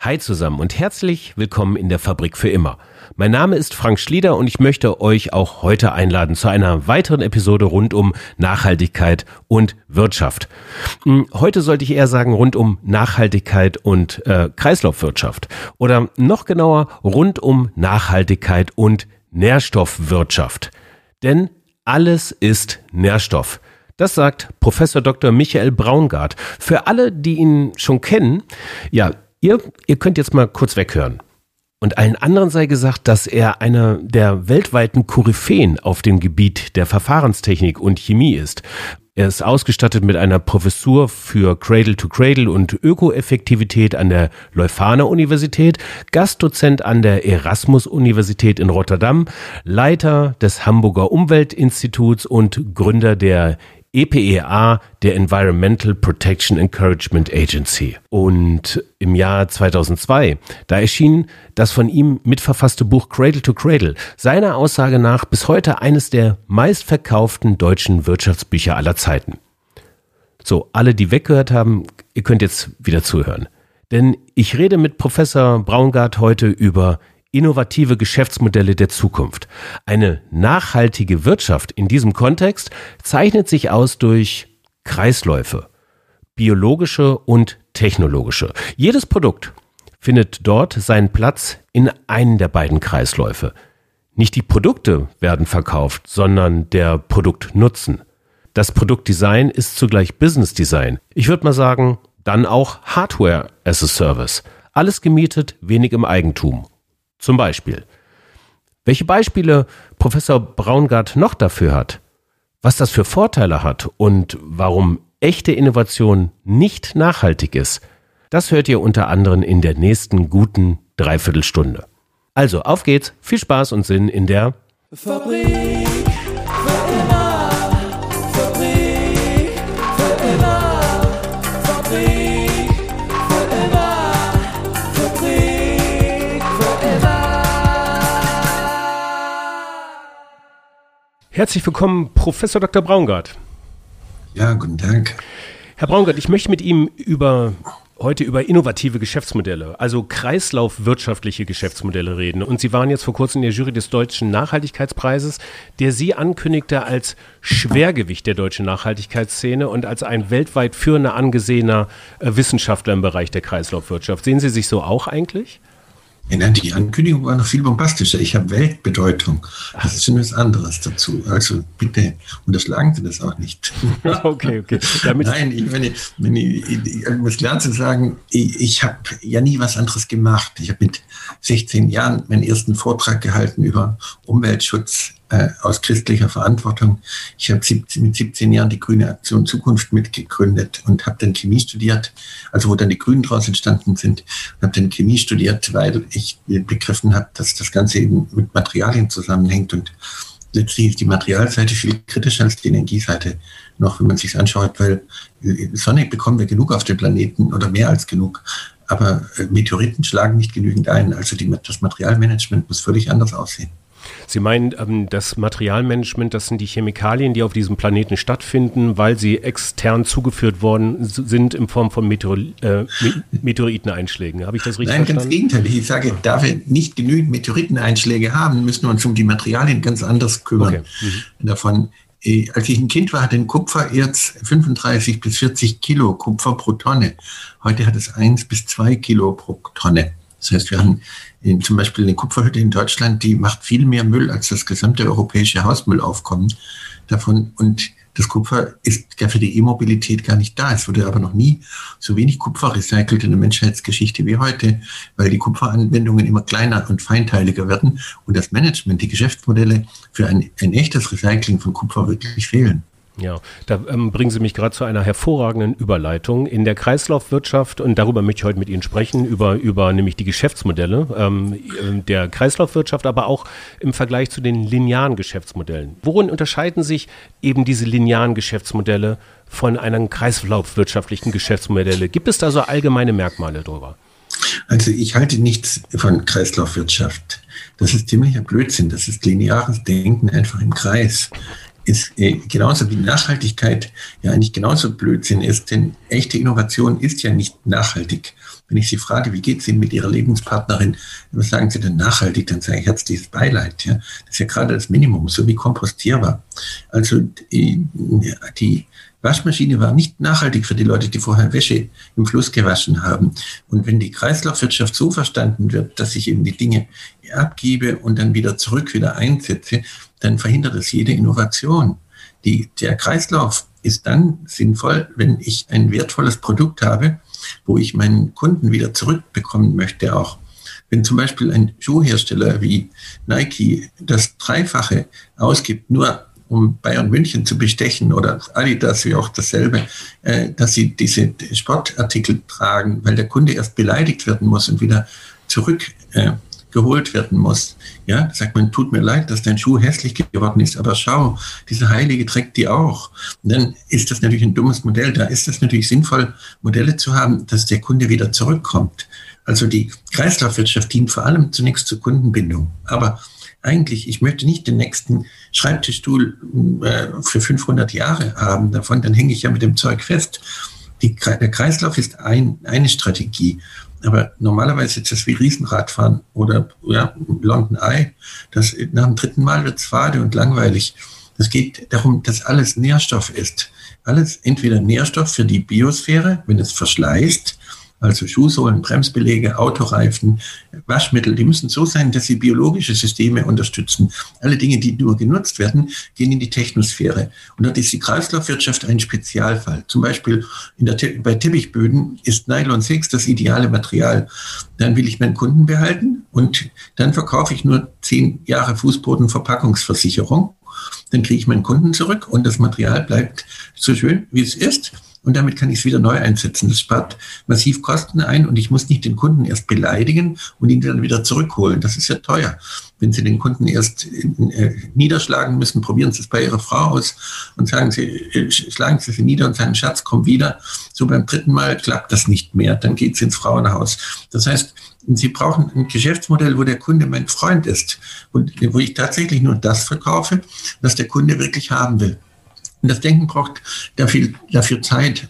Hi zusammen und herzlich willkommen in der Fabrik für immer. Mein Name ist Frank Schlieder und ich möchte euch auch heute einladen zu einer weiteren Episode rund um Nachhaltigkeit und Wirtschaft. Hm, heute sollte ich eher sagen rund um Nachhaltigkeit und äh, Kreislaufwirtschaft oder noch genauer rund um Nachhaltigkeit und Nährstoffwirtschaft. Denn alles ist Nährstoff. Das sagt Professor Dr. Michael Braungart. Für alle, die ihn schon kennen, ja, Ihr, ihr könnt jetzt mal kurz weghören. Und allen anderen sei gesagt, dass er einer der weltweiten Koryphäen auf dem Gebiet der Verfahrenstechnik und Chemie ist. Er ist ausgestattet mit einer Professur für Cradle to Cradle und Ökoeffektivität an der Leuphana Universität, Gastdozent an der Erasmus Universität in Rotterdam, Leiter des Hamburger Umweltinstituts und Gründer der EPEA, der Environmental Protection Encouragement Agency. Und im Jahr 2002, da erschien das von ihm mitverfasste Buch Cradle to Cradle, seiner Aussage nach bis heute eines der meistverkauften deutschen Wirtschaftsbücher aller Zeiten. So, alle, die weggehört haben, ihr könnt jetzt wieder zuhören. Denn ich rede mit Professor Braungart heute über innovative Geschäftsmodelle der Zukunft. Eine nachhaltige Wirtschaft in diesem Kontext zeichnet sich aus durch Kreisläufe, biologische und technologische. Jedes Produkt findet dort seinen Platz in einen der beiden Kreisläufe. Nicht die Produkte werden verkauft, sondern der Produktnutzen. Das Produktdesign ist zugleich Business Design. Ich würde mal sagen, dann auch Hardware as a Service. Alles gemietet, wenig im Eigentum zum Beispiel. Welche Beispiele Professor Braungart noch dafür hat, was das für Vorteile hat und warum echte Innovation nicht nachhaltig ist, das hört ihr unter anderem in der nächsten guten Dreiviertelstunde. Also auf geht's, viel Spaß und Sinn in der Fabrik. Herzlich willkommen, Professor Dr. Braungart. Ja, guten Tag. Herr Braungart, ich möchte mit Ihnen über heute über innovative Geschäftsmodelle, also kreislaufwirtschaftliche Geschäftsmodelle reden. Und Sie waren jetzt vor kurzem in der Jury des Deutschen Nachhaltigkeitspreises, der Sie ankündigte als Schwergewicht der deutschen Nachhaltigkeitsszene und als ein weltweit führender angesehener äh, Wissenschaftler im Bereich der Kreislaufwirtschaft. Sehen Sie sich so auch eigentlich? Die Ankündigung war noch viel bombastischer. Ich habe Weltbedeutung. Das ist schon was anderes dazu. Also bitte unterschlagen Sie das auch nicht. okay, okay. Damit Nein, ich, wenn ich, ich, ich muss klar zu sagen, ich, ich habe ja nie was anderes gemacht. Ich habe mit 16 Jahren meinen ersten Vortrag gehalten über Umweltschutz äh, aus christlicher Verantwortung. Ich habe mit 17 Jahren die Grüne Aktion Zukunft mitgegründet und habe dann Chemie studiert, also wo dann die Grünen daraus entstanden sind, habe dann Chemie studiert, weil ich begriffen habe, dass das Ganze eben mit Materialien zusammenhängt und letztlich ist die Materialseite viel kritischer als die Energieseite noch, wenn man sich anschaut, weil Sonne bekommen wir genug auf dem Planeten oder mehr als genug. Aber äh, Meteoriten schlagen nicht genügend ein. Also die, das Materialmanagement muss völlig anders aussehen. Sie meinen, ähm, das Materialmanagement, das sind die Chemikalien, die auf diesem Planeten stattfinden, weil sie extern zugeführt worden sind in Form von Meteor äh, Meteoriteneinschlägen. Habe ich das richtig Nein, verstanden? Nein, ganz gegenteilig. Ich sage, da wir nicht genügend Meteoriteneinschläge haben, müssen wir uns um die Materialien ganz anders kümmern. Okay. Mhm. Davon äh, als ich ein Kind war, hatte ein Kupfererz 35 bis 40 Kilo Kupfer pro Tonne. Heute hat es 1 bis 2 Kilo pro Tonne. Das heißt, wir haben in, zum Beispiel eine Kupferhütte in Deutschland, die macht viel mehr Müll als das gesamte europäische Hausmüllaufkommen davon. Und das Kupfer ist ja für die E-Mobilität gar nicht da. Es wurde aber noch nie so wenig Kupfer recycelt in der Menschheitsgeschichte wie heute, weil die Kupferanwendungen immer kleiner und feinteiliger werden und das Management, die Geschäftsmodelle für ein, ein echtes Recycling von Kupfer wirklich fehlen. Ja, da ähm, bringen Sie mich gerade zu einer hervorragenden Überleitung. In der Kreislaufwirtschaft, und darüber möchte ich heute mit Ihnen sprechen, über, über nämlich die Geschäftsmodelle ähm, äh, der Kreislaufwirtschaft, aber auch im Vergleich zu den linearen Geschäftsmodellen. Worin unterscheiden sich eben diese linearen Geschäftsmodelle von einem kreislaufwirtschaftlichen Geschäftsmodelle? Gibt es da so allgemeine Merkmale drüber? Also ich halte nichts von Kreislaufwirtschaft. Das ist ziemlicher Blödsinn. Das ist lineares Denken einfach im Kreis ist äh, genauso wie Nachhaltigkeit ja eigentlich genauso Blödsinn ist, denn echte Innovation ist ja nicht nachhaltig. Wenn ich Sie frage, wie geht es Ihnen mit Ihrer Lebenspartnerin, was sagen Sie denn nachhaltig, dann sage ich herzliches Beileid. Ja? Das ist ja gerade das Minimum, so wie kompostierbar. Also die, die Waschmaschine war nicht nachhaltig für die Leute, die vorher Wäsche im Fluss gewaschen haben. Und wenn die Kreislaufwirtschaft so verstanden wird, dass ich eben die Dinge abgebe und dann wieder zurück wieder einsetze, dann verhindert es jede Innovation. Die, der Kreislauf ist dann sinnvoll, wenn ich ein wertvolles Produkt habe, wo ich meinen Kunden wieder zurückbekommen möchte auch. Wenn zum Beispiel ein Schuhhersteller wie Nike das Dreifache ausgibt, nur um Bayern München zu bestechen oder Adidas wie auch dasselbe, äh, dass sie diese Sportartikel tragen, weil der Kunde erst beleidigt werden muss und wieder zurück äh, geholt werden muss. Ja, sagt man, tut mir leid, dass dein Schuh hässlich geworden ist, aber schau, dieser Heilige trägt die auch. Und dann ist das natürlich ein dummes Modell. Da ist es natürlich sinnvoll, Modelle zu haben, dass der Kunde wieder zurückkommt. Also die Kreislaufwirtschaft dient vor allem zunächst zur Kundenbindung. Aber eigentlich, ich möchte nicht den nächsten Schreibtischstuhl äh, für 500 Jahre haben davon, dann hänge ich ja mit dem Zeug fest. Die, der Kreislauf ist ein, eine Strategie. Aber normalerweise ist das wie Riesenradfahren oder ja, London Eye. Das, nach dem dritten Mal wird es fade und langweilig. Es geht darum, dass alles Nährstoff ist. Alles entweder Nährstoff für die Biosphäre, wenn es verschleißt, also Schuhsohlen, Bremsbeläge, Autoreifen, Waschmittel, die müssen so sein, dass sie biologische Systeme unterstützen. Alle Dinge, die nur genutzt werden, gehen in die Technosphäre. Und dort ist die Kreislaufwirtschaft ein Spezialfall. Zum Beispiel der, bei Teppichböden ist Nylon 6 das ideale Material. Dann will ich meinen Kunden behalten und dann verkaufe ich nur zehn Jahre Fußbodenverpackungsversicherung. Dann kriege ich meinen Kunden zurück und das Material bleibt so schön, wie es ist und damit kann ich es wieder neu einsetzen. Das spart massiv Kosten ein und ich muss nicht den Kunden erst beleidigen und ihn dann wieder zurückholen. Das ist ja teuer. Wenn Sie den Kunden erst äh, niederschlagen müssen, probieren Sie es bei Ihrer Frau aus und sagen Sie, äh, schlagen Sie sie nieder und sagen, Schatz, komm wieder. So beim dritten Mal klappt das nicht mehr. Dann geht es ins Frauenhaus. Das heißt, Sie brauchen ein Geschäftsmodell, wo der Kunde mein Freund ist und wo ich tatsächlich nur das verkaufe, was der Kunde wirklich haben will. Und das Denken braucht dafür, dafür Zeit.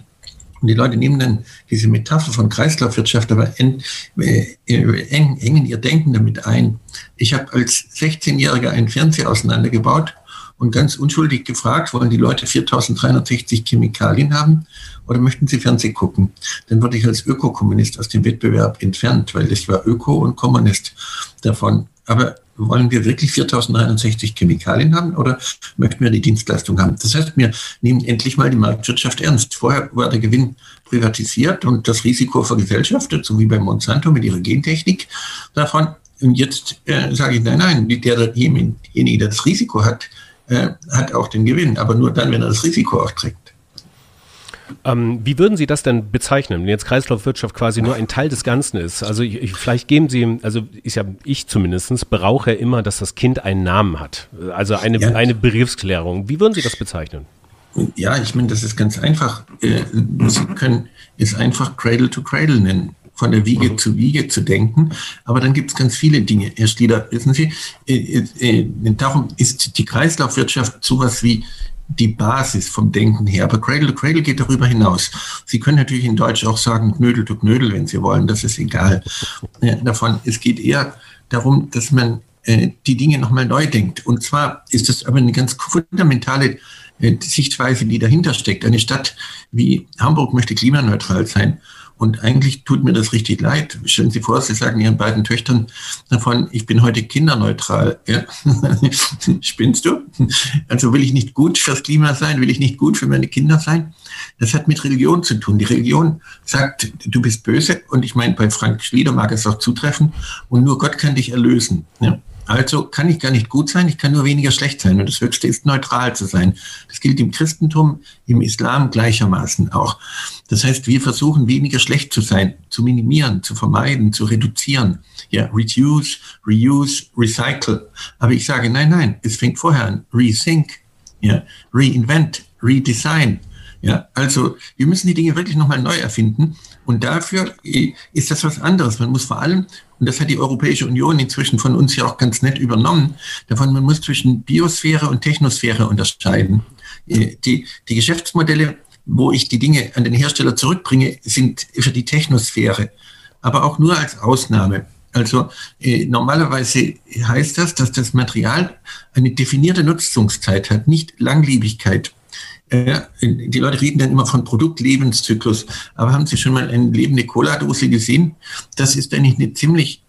Und die Leute nehmen dann diese Metapher von Kreislaufwirtschaft, aber eng, äh, engen ihr Denken damit ein. Ich habe als 16-Jähriger einen Fernseher auseinandergebaut und ganz unschuldig gefragt, wollen die Leute 4360 Chemikalien haben oder möchten sie Fernsehen gucken? Dann wurde ich als Ökokommunist aus dem Wettbewerb entfernt, weil ich war Öko und Kommunist davon. Aber wollen wir wirklich 4069 Chemikalien haben oder möchten wir die Dienstleistung haben? Das heißt, wir nehmen endlich mal die Marktwirtschaft ernst. Vorher war der Gewinn privatisiert und das Risiko vergesellschaftet, so wie bei Monsanto mit ihrer Gentechnik davon. Und jetzt äh, sage ich, nein, nein, der, derjenige, der das Risiko hat, äh, hat auch den Gewinn, aber nur dann, wenn er das Risiko auch trägt. Ähm, wie würden Sie das denn bezeichnen, wenn jetzt Kreislaufwirtschaft quasi nur ein Teil des Ganzen ist? Also ich, ich, vielleicht geben Sie, also ist ja ich zumindest, brauche immer, dass das Kind einen Namen hat. Also eine, ja. eine Begriffsklärung. Wie würden Sie das bezeichnen? Ja, ich meine, das ist ganz einfach. Äh, Sie können es einfach Cradle to Cradle nennen von der Wiege mhm. zu Wiege zu denken. Aber dann gibt es ganz viele Dinge. Herr Schlieder, wissen Sie, äh, äh, darum ist die Kreislaufwirtschaft sowas wie die Basis vom Denken her. Aber Cradle to Cradle geht darüber hinaus. Sie können natürlich in Deutsch auch sagen Knödel to Knödel, wenn Sie wollen. Das ist egal äh, davon. Es geht eher darum, dass man äh, die Dinge nochmal neu denkt. Und zwar ist das aber eine ganz fundamentale äh, Sichtweise, die dahinter steckt. Eine Stadt wie Hamburg möchte klimaneutral sein. Und eigentlich tut mir das richtig leid. Stellen Sie vor, Sie sagen Ihren beiden Töchtern davon, ich bin heute kinderneutral. Ja? Spinnst du? Also will ich nicht gut fürs Klima sein? Will ich nicht gut für meine Kinder sein? Das hat mit Religion zu tun. Die Religion sagt, du bist böse. Und ich meine, bei Frank Schlieder mag es auch zutreffen. Und nur Gott kann dich erlösen. Ja? Also kann ich gar nicht gut sein, ich kann nur weniger schlecht sein. Und das Höchste ist neutral zu sein. Das gilt im Christentum, im Islam gleichermaßen auch. Das heißt, wir versuchen weniger schlecht zu sein, zu minimieren, zu vermeiden, zu reduzieren. Ja, reduce, reuse, recycle. Aber ich sage, nein, nein, es fängt vorher an. Rethink, ja, reinvent, redesign. Ja, also wir müssen die Dinge wirklich nochmal neu erfinden Und dafür äh, ist das was anderes. Man muss vor allem, und das hat die Europäische Union inzwischen von uns ja auch ganz nett übernommen, davon man muss zwischen Biosphäre und Technosphäre unterscheiden. Äh, die, die Geschäftsmodelle, wo ich die Dinge an den Hersteller zurückbringe, sind für die Technosphäre, aber auch nur als Ausnahme. Also äh, normalerweise heißt das, dass das Material eine definierte Nutzungszeit hat, nicht Langlebigkeit. Die Leute reden dann immer von Produktlebenszyklus. Aber haben Sie schon mal eine lebende Cola-Dose gesehen? Das ist eigentlich eine ziemlich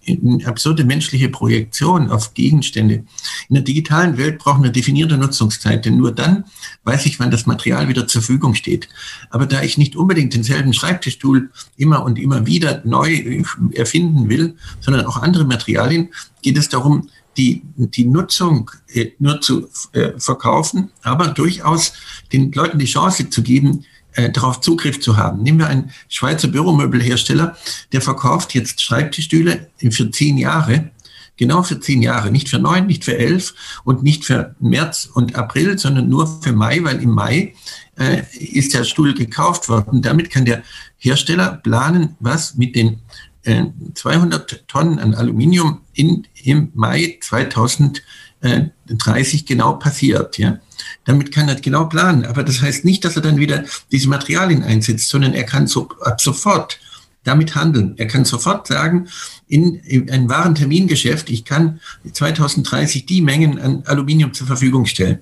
absurde menschliche Projektion auf Gegenstände. In der digitalen Welt brauchen wir definierte Nutzungszeit, denn nur dann weiß ich, wann das Material wieder zur Verfügung steht. Aber da ich nicht unbedingt denselben Schreibtischstuhl immer und immer wieder neu erfinden will, sondern auch andere Materialien, geht es darum, die, die Nutzung äh, nur zu äh, verkaufen, aber durchaus den Leuten die Chance zu geben, äh, darauf Zugriff zu haben. Nehmen wir einen Schweizer Büromöbelhersteller, der verkauft jetzt Schreibtischstühle für zehn Jahre, genau für zehn Jahre, nicht für neun, nicht für elf und nicht für März und April, sondern nur für Mai, weil im Mai äh, ist der Stuhl gekauft worden. Damit kann der Hersteller planen, was mit den 200 äh, Tonnen an Aluminium in, im Mai 2030 genau passiert. Ja. Damit kann er genau planen. Aber das heißt nicht, dass er dann wieder diese Materialien einsetzt, sondern er kann so, ab sofort damit handeln. Er kann sofort sagen, in, in einem wahren Termingeschäft, ich kann 2030 die Mengen an Aluminium zur Verfügung stellen.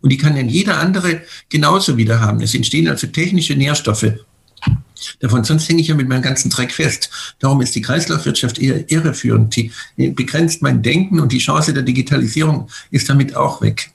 Und die kann dann jeder andere genauso wieder haben. Es entstehen also technische Nährstoffe davon. Sonst hänge ich ja mit meinem ganzen Dreck fest. Darum ist die Kreislaufwirtschaft eher irreführend. Die begrenzt mein Denken und die Chance der Digitalisierung ist damit auch weg.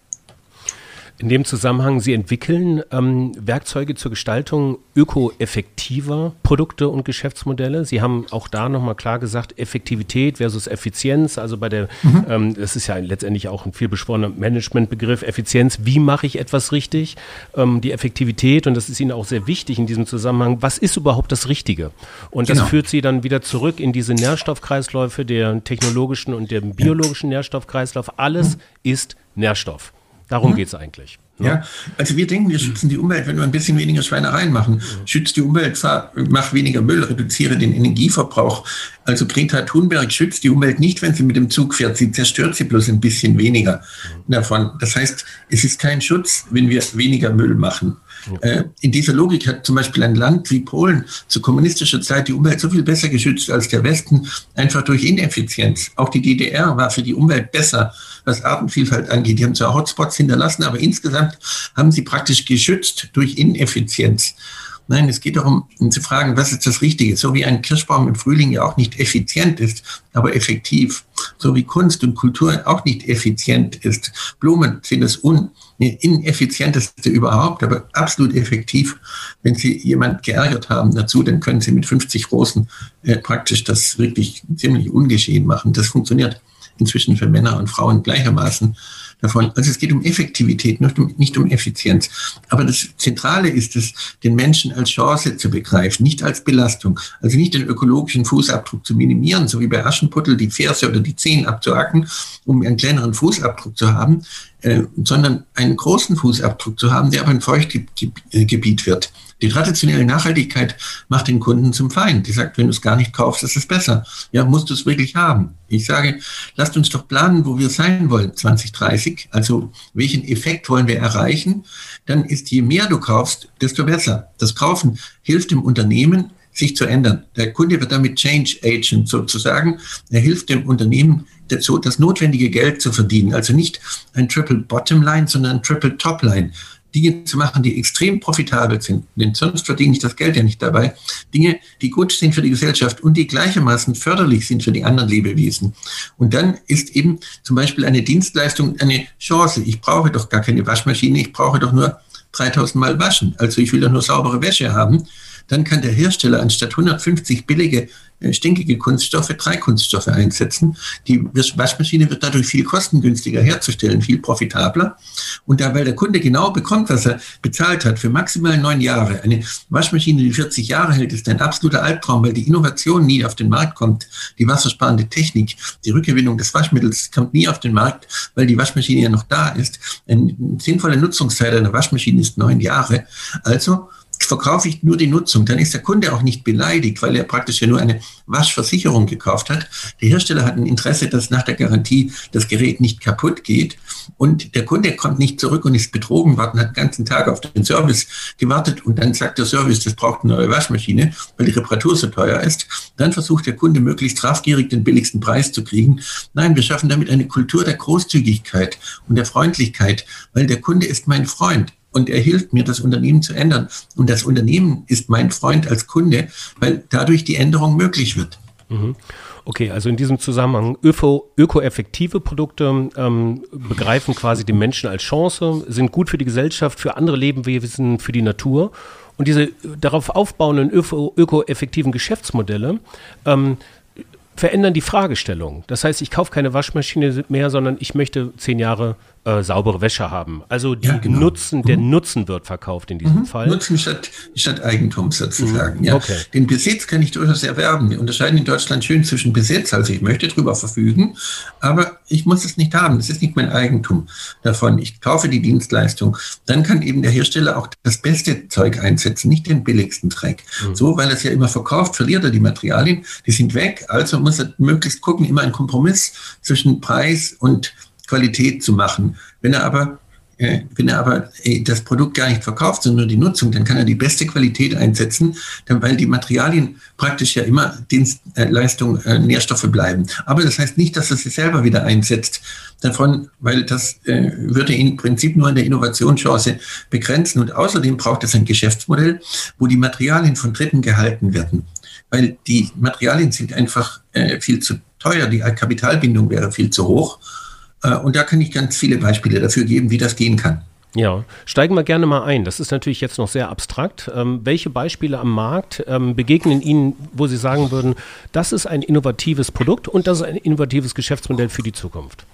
In dem Zusammenhang, Sie entwickeln ähm, Werkzeuge zur Gestaltung ökoeffektiver Produkte und Geschäftsmodelle. Sie haben auch da nochmal klar gesagt, Effektivität versus Effizienz. Also bei der, mhm. ähm, das ist ja letztendlich auch ein viel beschworener Managementbegriff, Effizienz. Wie mache ich etwas richtig? Ähm, die Effektivität, und das ist Ihnen auch sehr wichtig in diesem Zusammenhang, was ist überhaupt das Richtige? Und das genau. führt Sie dann wieder zurück in diese Nährstoffkreisläufe, der technologischen und der biologischen Nährstoffkreislauf. Alles mhm. ist Nährstoff. Darum mhm. geht es eigentlich. Ne? Ja, also wir denken, wir schützen die Umwelt, wenn wir ein bisschen weniger Schweinereien machen. Schützt die Umwelt, mach weniger Müll, reduziere den Energieverbrauch. Also Greta Thunberg schützt die Umwelt nicht, wenn sie mit dem Zug fährt. Sie zerstört sie bloß ein bisschen weniger davon. Das heißt, es ist kein Schutz, wenn wir weniger Müll machen. Äh, in dieser Logik hat zum Beispiel ein Land wie Polen zu kommunistischer Zeit die Umwelt so viel besser geschützt als der Westen, einfach durch Ineffizienz. Auch die DDR war für die Umwelt besser, was Artenvielfalt angeht. Die haben zwar Hotspots hinterlassen, aber insgesamt haben sie praktisch geschützt durch Ineffizienz. Nein, es geht darum, zu fragen, was ist das Richtige? So wie ein Kirschbaum im Frühling ja auch nicht effizient ist, aber effektiv. So wie Kunst und Kultur auch nicht effizient ist. Blumen sind das un ineffizienteste überhaupt, aber absolut effektiv. Wenn Sie jemand geärgert haben dazu, dann können Sie mit 50 Rosen äh, praktisch das wirklich ziemlich ungeschehen machen. Das funktioniert inzwischen für Männer und Frauen gleichermaßen davon. Also es geht um Effektivität, nicht um, nicht um Effizienz. Aber das Zentrale ist es, den Menschen als Chance zu begreifen, nicht als Belastung. Also nicht den ökologischen Fußabdruck zu minimieren, so wie bei Aschenputtel die Ferse oder die Zehen abzuhacken, um einen kleineren Fußabdruck zu haben, äh, sondern einen großen Fußabdruck zu haben, der aber ein Feuchtgebiet wird. Die traditionelle Nachhaltigkeit macht den Kunden zum Feind. Die sagt, wenn du es gar nicht kaufst, ist es besser. Ja, musst du es wirklich haben. Ich sage, lasst uns doch planen, wo wir sein wollen 2030. Also welchen Effekt wollen wir erreichen? Dann ist je mehr du kaufst, desto besser. Das Kaufen hilft dem Unternehmen, sich zu ändern. Der Kunde wird damit Change Agent sozusagen. Er hilft dem Unternehmen, dazu, das notwendige Geld zu verdienen. Also nicht ein Triple Bottom Line, sondern ein Triple Top Line. Dinge zu machen, die extrem profitabel sind, denn sonst verdiene ich das Geld ja nicht dabei. Dinge, die gut sind für die Gesellschaft und die gleichermaßen förderlich sind für die anderen Lebewesen. Und dann ist eben zum Beispiel eine Dienstleistung eine Chance. Ich brauche doch gar keine Waschmaschine, ich brauche doch nur 3000 Mal waschen. Also ich will doch nur saubere Wäsche haben dann kann der Hersteller anstatt 150 billige, äh, stinkige Kunststoffe drei Kunststoffe einsetzen. Die Waschmaschine wird dadurch viel kostengünstiger herzustellen, viel profitabler. Und da, weil der Kunde genau bekommt, was er bezahlt hat, für maximal neun Jahre, eine Waschmaschine, die 40 Jahre hält, ist ein absoluter Albtraum, weil die Innovation nie auf den Markt kommt. Die wassersparende Technik, die Rückgewinnung des Waschmittels kommt nie auf den Markt, weil die Waschmaschine ja noch da ist. Eine sinnvolle Nutzungszeit einer Waschmaschine ist neun Jahre. Also verkaufe ich nur die Nutzung, dann ist der Kunde auch nicht beleidigt, weil er praktisch ja nur eine Waschversicherung gekauft hat. Der Hersteller hat ein Interesse, dass nach der Garantie das Gerät nicht kaputt geht und der Kunde kommt nicht zurück und ist betrogen worden, hat den ganzen Tag auf den Service gewartet und dann sagt der Service, das braucht eine neue Waschmaschine, weil die Reparatur so teuer ist. Dann versucht der Kunde möglichst raffgierig den billigsten Preis zu kriegen. Nein, wir schaffen damit eine Kultur der Großzügigkeit und der Freundlichkeit, weil der Kunde ist mein Freund und er hilft mir, das Unternehmen zu ändern. Und das Unternehmen ist mein Freund als Kunde, weil dadurch die Änderung möglich wird. Mhm. Okay, also in diesem Zusammenhang öko, ökoeffektive Produkte ähm, begreifen quasi den Menschen als Chance, sind gut für die Gesellschaft, für andere Lebewesen, für die Natur. Und diese darauf aufbauenden ökoeffektiven Geschäftsmodelle ähm, verändern die Fragestellung. Das heißt, ich kaufe keine Waschmaschine mehr, sondern ich möchte zehn Jahre äh, saubere Wäsche haben. Also die ja, genau. Nutzen, der mhm. Nutzen wird verkauft in diesem mhm. Fall. Nutzen statt, statt Eigentum sozusagen. Mhm. Ja. Okay. Den Besitz kann ich durchaus erwerben. Wir unterscheiden in Deutschland schön zwischen Besitz, also ich möchte darüber verfügen, aber ich muss es nicht haben. Das ist nicht mein Eigentum davon. Ich kaufe die Dienstleistung. Dann kann eben der Hersteller auch das beste Zeug einsetzen, nicht den billigsten Dreck. Mhm. So, weil er es ja immer verkauft, verliert er die Materialien, die sind weg. Also muss er möglichst gucken, immer ein Kompromiss zwischen Preis und Qualität zu machen. Wenn er aber äh, wenn er aber äh, das Produkt gar nicht verkauft, sondern nur die Nutzung, dann kann er die beste Qualität einsetzen, dann, weil die Materialien praktisch ja immer Dienstleistung, äh, Nährstoffe bleiben. Aber das heißt nicht, dass er sie selber wieder einsetzt davon, weil das äh, würde ihn im Prinzip nur an der Innovationschance begrenzen. Und außerdem braucht es ein Geschäftsmodell, wo die Materialien von Dritten gehalten werden. Weil die Materialien sind einfach äh, viel zu teuer, die Kapitalbindung wäre viel zu hoch. Äh, und da kann ich ganz viele Beispiele dafür geben, wie das gehen kann. Ja, steigen wir gerne mal ein. Das ist natürlich jetzt noch sehr abstrakt. Ähm, welche Beispiele am Markt ähm, begegnen Ihnen, wo Sie sagen würden, das ist ein innovatives Produkt und das ist ein innovatives Geschäftsmodell für die Zukunft?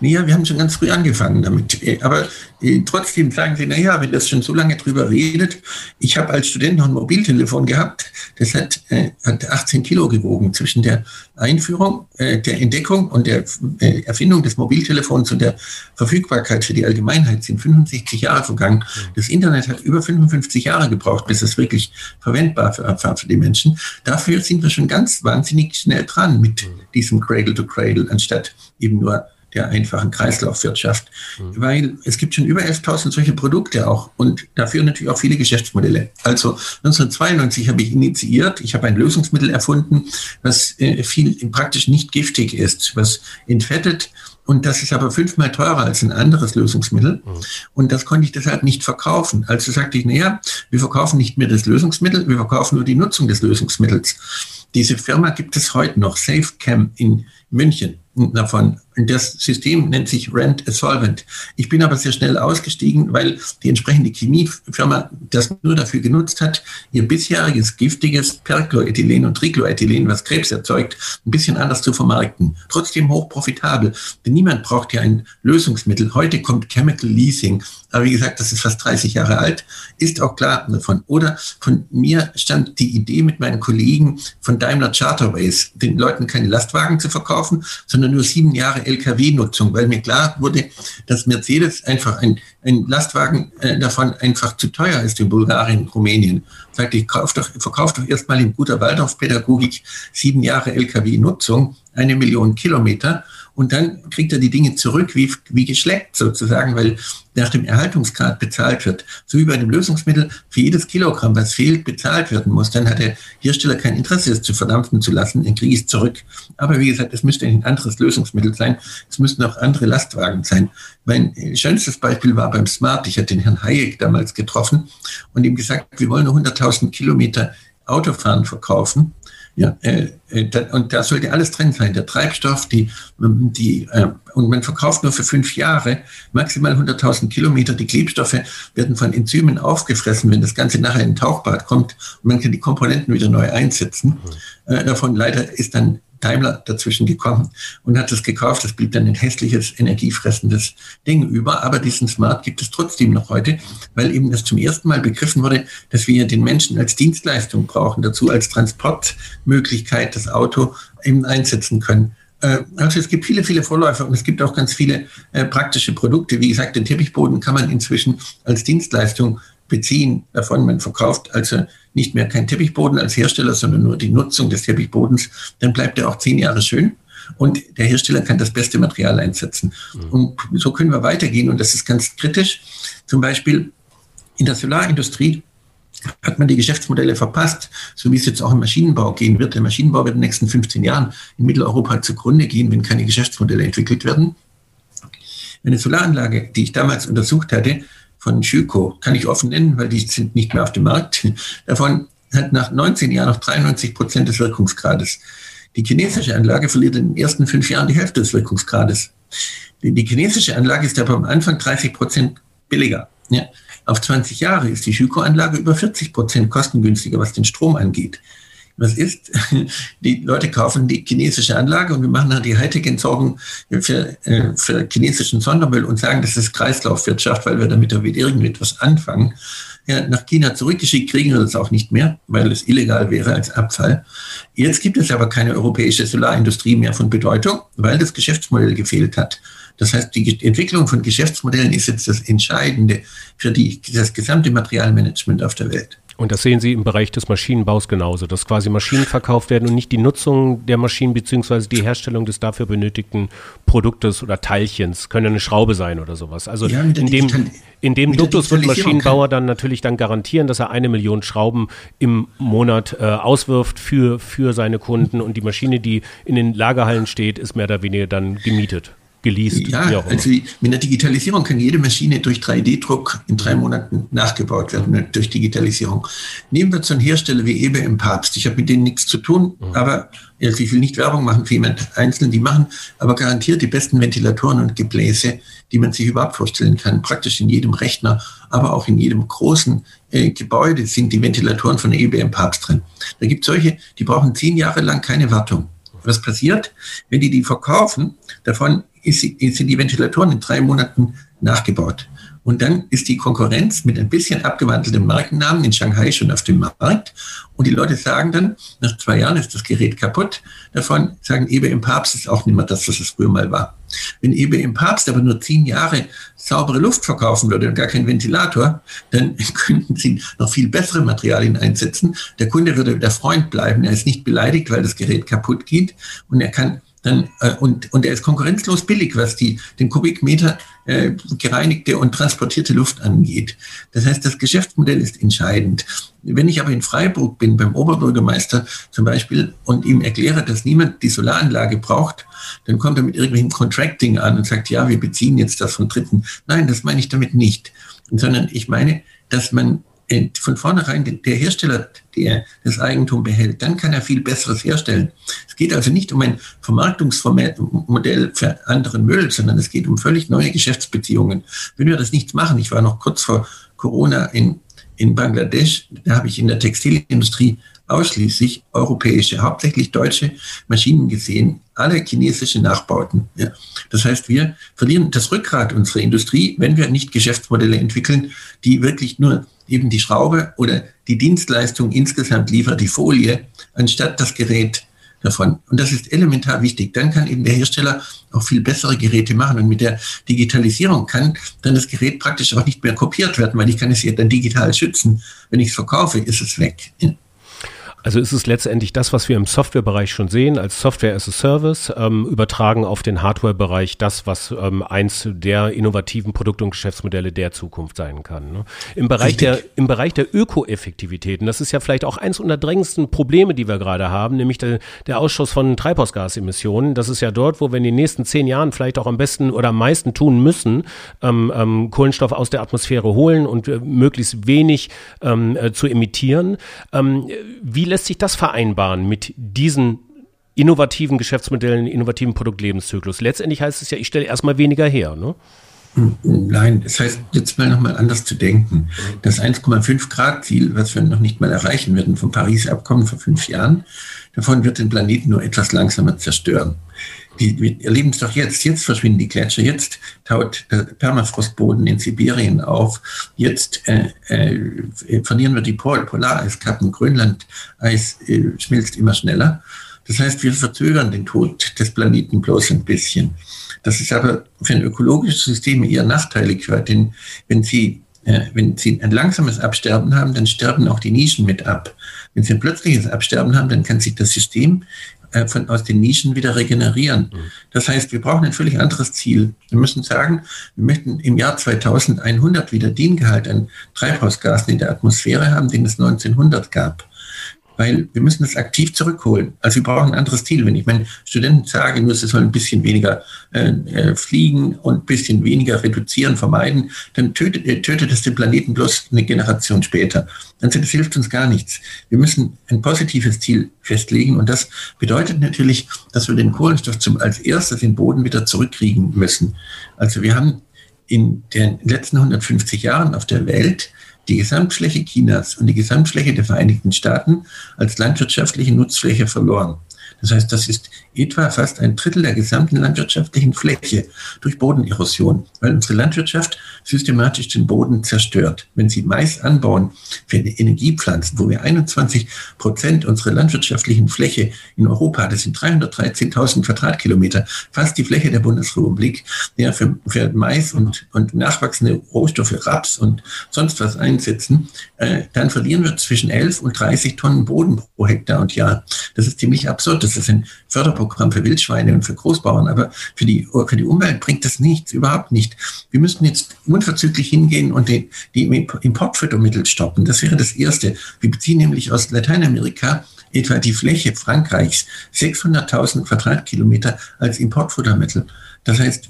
Naja, wir haben schon ganz früh angefangen damit. Aber äh, trotzdem sagen sie, naja, wenn das schon so lange drüber redet, ich habe als Student noch ein Mobiltelefon gehabt, das hat, äh, hat 18 Kilo gewogen zwischen der Einführung, äh, der Entdeckung und der äh, Erfindung des Mobiltelefons und der Verfügbarkeit für die Allgemeinheit sind 65 Jahre vergangen. Das Internet hat über 55 Jahre gebraucht, bis es wirklich verwendbar für, für die Menschen. Dafür sind wir schon ganz wahnsinnig schnell dran mit diesem Cradle to Cradle, anstatt eben nur der einfachen Kreislaufwirtschaft, mhm. weil es gibt schon über 11.000 solche Produkte auch und dafür natürlich auch viele Geschäftsmodelle. Also 1992 habe ich initiiert, ich habe ein Lösungsmittel erfunden, was äh, viel praktisch nicht giftig ist, was entfettet und das ist aber fünfmal teurer als ein anderes Lösungsmittel. Mhm. Und das konnte ich deshalb nicht verkaufen. Also sagte ich, naja, wir verkaufen nicht mehr das Lösungsmittel, wir verkaufen nur die Nutzung des Lösungsmittels. Diese Firma gibt es heute noch, SafeCam in München davon. Das System nennt sich Rent a Solvent. Ich bin aber sehr schnell ausgestiegen, weil die entsprechende Chemiefirma das nur dafür genutzt hat, ihr bisheriges giftiges Perchlorethylen und Tricloethylen, was Krebs erzeugt, ein bisschen anders zu vermarkten. Trotzdem hoch profitabel, denn niemand braucht ja ein Lösungsmittel. Heute kommt Chemical Leasing, aber wie gesagt, das ist fast 30 Jahre alt, ist auch klar davon. Oder von mir stand die Idee mit meinen Kollegen von Daimler Charterways, den Leuten keine Lastwagen zu verkaufen, sondern nur sieben Jahre Lkw-Nutzung, weil mir klar wurde, dass Mercedes einfach ein, ein Lastwagen äh, davon einfach zu teuer ist in Bulgarien, Rumänien. Sagt, ich kauf doch, verkauf doch erstmal in guter Waldorfpädagogik sieben Jahre Lkw-Nutzung, eine Million Kilometer und dann kriegt er die Dinge zurück, wie, wie geschleckt sozusagen, weil nach dem Erhaltungsgrad bezahlt wird. So wie bei einem Lösungsmittel für jedes Kilogramm, was fehlt, bezahlt werden muss. Dann hat der Hersteller kein Interesse, es zu verdampfen zu lassen, dann kriege ich es zurück. Aber wie gesagt, es müsste ein anderes Lösungsmittel sein. Es müssten auch andere Lastwagen sein. Mein schönstes Beispiel war beim Smart. Ich hatte den Herrn Hayek damals getroffen und ihm gesagt, wir wollen nur 100.000 Kilometer Autofahren verkaufen. Ja, äh, äh, und da sollte alles drin sein. Der Treibstoff, die, die, äh, und man verkauft nur für fünf Jahre maximal 100.000 Kilometer. Die Klebstoffe werden von Enzymen aufgefressen, wenn das Ganze nachher in ein Tauchbad kommt und man kann die Komponenten wieder neu einsetzen. Mhm. Äh, davon leider ist dann Daimler dazwischen gekommen und hat es gekauft. Das blieb dann ein hässliches, energiefressendes Ding über. Aber diesen Smart gibt es trotzdem noch heute, weil eben das zum ersten Mal begriffen wurde, dass wir den Menschen als Dienstleistung brauchen, dazu als Transportmöglichkeit das Auto eben einsetzen können. Äh, also es gibt viele, viele Vorläufer und es gibt auch ganz viele äh, praktische Produkte. Wie gesagt, den Teppichboden kann man inzwischen als Dienstleistung beziehen davon, man verkauft also nicht mehr kein Teppichboden als Hersteller, sondern nur die Nutzung des Teppichbodens, dann bleibt er auch zehn Jahre schön und der Hersteller kann das beste Material einsetzen. Mhm. Und so können wir weitergehen und das ist ganz kritisch. Zum Beispiel in der Solarindustrie hat man die Geschäftsmodelle verpasst, so wie es jetzt auch im Maschinenbau gehen wird. Der Maschinenbau wird in den nächsten 15 Jahren in Mitteleuropa zugrunde gehen, wenn keine Geschäftsmodelle entwickelt werden. Eine Solaranlage, die ich damals untersucht hatte, von Schüko, kann ich offen nennen, weil die sind nicht mehr auf dem Markt. Davon hat nach 19 Jahren noch 93 Prozent des Wirkungsgrades. Die chinesische Anlage verliert in den ersten fünf Jahren die Hälfte des Wirkungsgrades. Die chinesische Anlage ist aber am Anfang 30 Prozent billiger. Ja. Auf 20 Jahre ist die Schüko-Anlage über 40 Prozent kostengünstiger, was den Strom angeht. Was ist? Die Leute kaufen die chinesische Anlage und wir machen dann die Hightech-Entsorgung für, äh, für chinesischen Sondermüll und sagen, das ist Kreislaufwirtschaft, weil wir damit irgendetwas anfangen. Ja, nach China zurückgeschickt kriegen wir das auch nicht mehr, weil es illegal wäre als Abfall. Jetzt gibt es aber keine europäische Solarindustrie mehr von Bedeutung, weil das Geschäftsmodell gefehlt hat. Das heißt, die Entwicklung von Geschäftsmodellen ist jetzt das Entscheidende für die, das gesamte Materialmanagement auf der Welt. Und das sehen Sie im Bereich des Maschinenbaus genauso, dass quasi Maschinen verkauft werden und nicht die Nutzung der Maschinen beziehungsweise die Herstellung des dafür benötigten Produktes oder Teilchens, können eine Schraube sein oder sowas. Also ja, in dem, in dem Duktus wird Maschinenbauer dann natürlich dann garantieren, dass er eine Million Schrauben im Monat äh, auswirft für, für seine Kunden. Und die Maschine, die in den Lagerhallen steht, ist mehr oder weniger dann gemietet geleast. Ja, also mit der Digitalisierung kann jede Maschine durch 3D-Druck in drei Monaten nachgebaut werden, ne, durch Digitalisierung. Nehmen wir so einen Hersteller wie EBM Papst. Ich habe mit denen nichts zu tun, mhm. aber also ich will nicht Werbung machen für jemand Einzelnen, die machen, aber garantiert die besten Ventilatoren und Gebläse, die man sich überhaupt vorstellen kann. Praktisch in jedem Rechner, aber auch in jedem großen äh, Gebäude sind die Ventilatoren von EBM Papst drin. Da gibt es solche, die brauchen zehn Jahre lang keine Wartung. Was passiert, wenn die die verkaufen? Davon ist, sind die Ventilatoren in drei Monaten nachgebaut. Und dann ist die Konkurrenz mit ein bisschen abgewandeltem Markennamen in Shanghai schon auf dem Markt. Und die Leute sagen dann, nach zwei Jahren ist das Gerät kaputt. Davon sagen, EBM Papst ist auch nicht mehr das, was es früher mal war. Wenn EBM Papst aber nur zehn Jahre saubere Luft verkaufen würde und gar kein Ventilator, dann könnten sie noch viel bessere Materialien einsetzen. Der Kunde würde der Freund bleiben. Er ist nicht beleidigt, weil das Gerät kaputt geht. Und er kann dann, äh, und, und er ist konkurrenzlos billig, was die, den Kubikmeter äh, gereinigte und transportierte Luft angeht. Das heißt, das Geschäftsmodell ist entscheidend. Wenn ich aber in Freiburg bin, beim Oberbürgermeister zum Beispiel, und ihm erkläre, dass niemand die Solaranlage braucht, dann kommt er mit irgendwelchem Contracting an und sagt, ja, wir beziehen jetzt das von Dritten. Nein, das meine ich damit nicht. Sondern ich meine, dass man von vornherein der Hersteller, der das Eigentum behält, dann kann er viel Besseres herstellen. Es geht also nicht um ein Vermarktungsmodell für anderen Müll, sondern es geht um völlig neue Geschäftsbeziehungen. Wenn wir das nicht machen, ich war noch kurz vor Corona in, in Bangladesch, da habe ich in der Textilindustrie ausschließlich europäische, hauptsächlich deutsche Maschinen gesehen, alle chinesische Nachbauten. Ja. Das heißt, wir verlieren das Rückgrat unserer Industrie, wenn wir nicht Geschäftsmodelle entwickeln, die wirklich nur eben die Schraube oder die Dienstleistung insgesamt liefert, die Folie, anstatt das Gerät davon. Und das ist elementar wichtig. Dann kann eben der Hersteller auch viel bessere Geräte machen. Und mit der Digitalisierung kann dann das Gerät praktisch auch nicht mehr kopiert werden, weil ich kann es ja dann digital schützen. Wenn ich es verkaufe, ist es weg. Also ist es letztendlich das, was wir im Softwarebereich schon sehen, als Software as a Service, ähm, übertragen auf den Hardwarebereich das, was ähm, eins der innovativen Produkte und Geschäftsmodelle der Zukunft sein kann. Ne? Im Bereich der, im Bereich der Ökoeffektivität, und das ist ja vielleicht auch eins unter drängendsten Probleme, die wir gerade haben, nämlich der, der Ausschuss von Treibhausgasemissionen. Das ist ja dort, wo wir in den nächsten zehn Jahren vielleicht auch am besten oder am meisten tun müssen, ähm, ähm, Kohlenstoff aus der Atmosphäre holen und äh, möglichst wenig ähm, äh, zu emittieren. Ähm, wie lässt sich das vereinbaren mit diesen innovativen Geschäftsmodellen, innovativen Produktlebenszyklus? Letztendlich heißt es ja, ich stelle erstmal weniger her. Ne? Nein, das heißt, jetzt mal nochmal anders zu denken. Das 1,5 Grad Ziel, was wir noch nicht mal erreichen werden vom Paris-Abkommen vor fünf Jahren, davon wird den Planeten nur etwas langsamer zerstören. Die, wir erleben es doch jetzt. Jetzt verschwinden die Gletscher. Jetzt taut der Permafrostboden in Sibirien auf. Jetzt äh, äh, verlieren wir die Pol Polareiskappen. Grönland-Eis äh, schmilzt immer schneller. Das heißt, wir verzögern den Tod des Planeten bloß ein bisschen. Das ist aber für ein ökologisches System eher nachteilig, denn wenn Sie äh, wenn Sie ein langsames Absterben haben, dann sterben auch die Nischen mit ab. Wenn Sie ein plötzliches Absterben haben, dann kann sich das System äh, von, aus den Nischen wieder regenerieren. Mhm. Das heißt, wir brauchen ein völlig anderes Ziel. Wir müssen sagen, wir möchten im Jahr 2100 wieder den Gehalt an Treibhausgasen in der Atmosphäre haben, den es 1900 gab weil wir müssen das aktiv zurückholen. Also wir brauchen ein anderes Ziel. Wenn ich meinen Studenten sage, nur sie sollen ein bisschen weniger äh, äh, fliegen und ein bisschen weniger reduzieren, vermeiden, dann tötet, äh, tötet es den Planeten bloß eine Generation später. Dann das hilft uns gar nichts. Wir müssen ein positives Ziel festlegen und das bedeutet natürlich, dass wir den Kohlenstoff zum, als erstes den Boden wieder zurückkriegen müssen. Also wir haben in den letzten 150 Jahren auf der Welt die Gesamtfläche Chinas und die Gesamtfläche der Vereinigten Staaten als landwirtschaftliche Nutzfläche verloren. Das heißt, das ist etwa fast ein Drittel der gesamten landwirtschaftlichen Fläche durch Bodenerosion, weil unsere Landwirtschaft systematisch den Boden zerstört. Wenn Sie Mais anbauen für Energiepflanzen, wo wir 21 Prozent unserer landwirtschaftlichen Fläche in Europa, das sind 313.000 Quadratkilometer, fast die Fläche der Bundesrepublik, ja, für, für Mais und, und nachwachsende Rohstoffe, Raps und sonst was einsetzen, äh, dann verlieren wir zwischen 11 und 30 Tonnen Boden pro Hektar und Jahr. Das ist ziemlich absurd. Das ist ein Förderprogramm für Wildschweine und für Großbauern, aber für die, für die Umwelt bringt das nichts, überhaupt nicht. Wir müssten jetzt unverzüglich hingehen und die, die Importfuttermittel stoppen. Das wäre das Erste. Wir beziehen nämlich aus Lateinamerika etwa die Fläche Frankreichs, 600.000 Quadratkilometer als Importfuttermittel. Das heißt,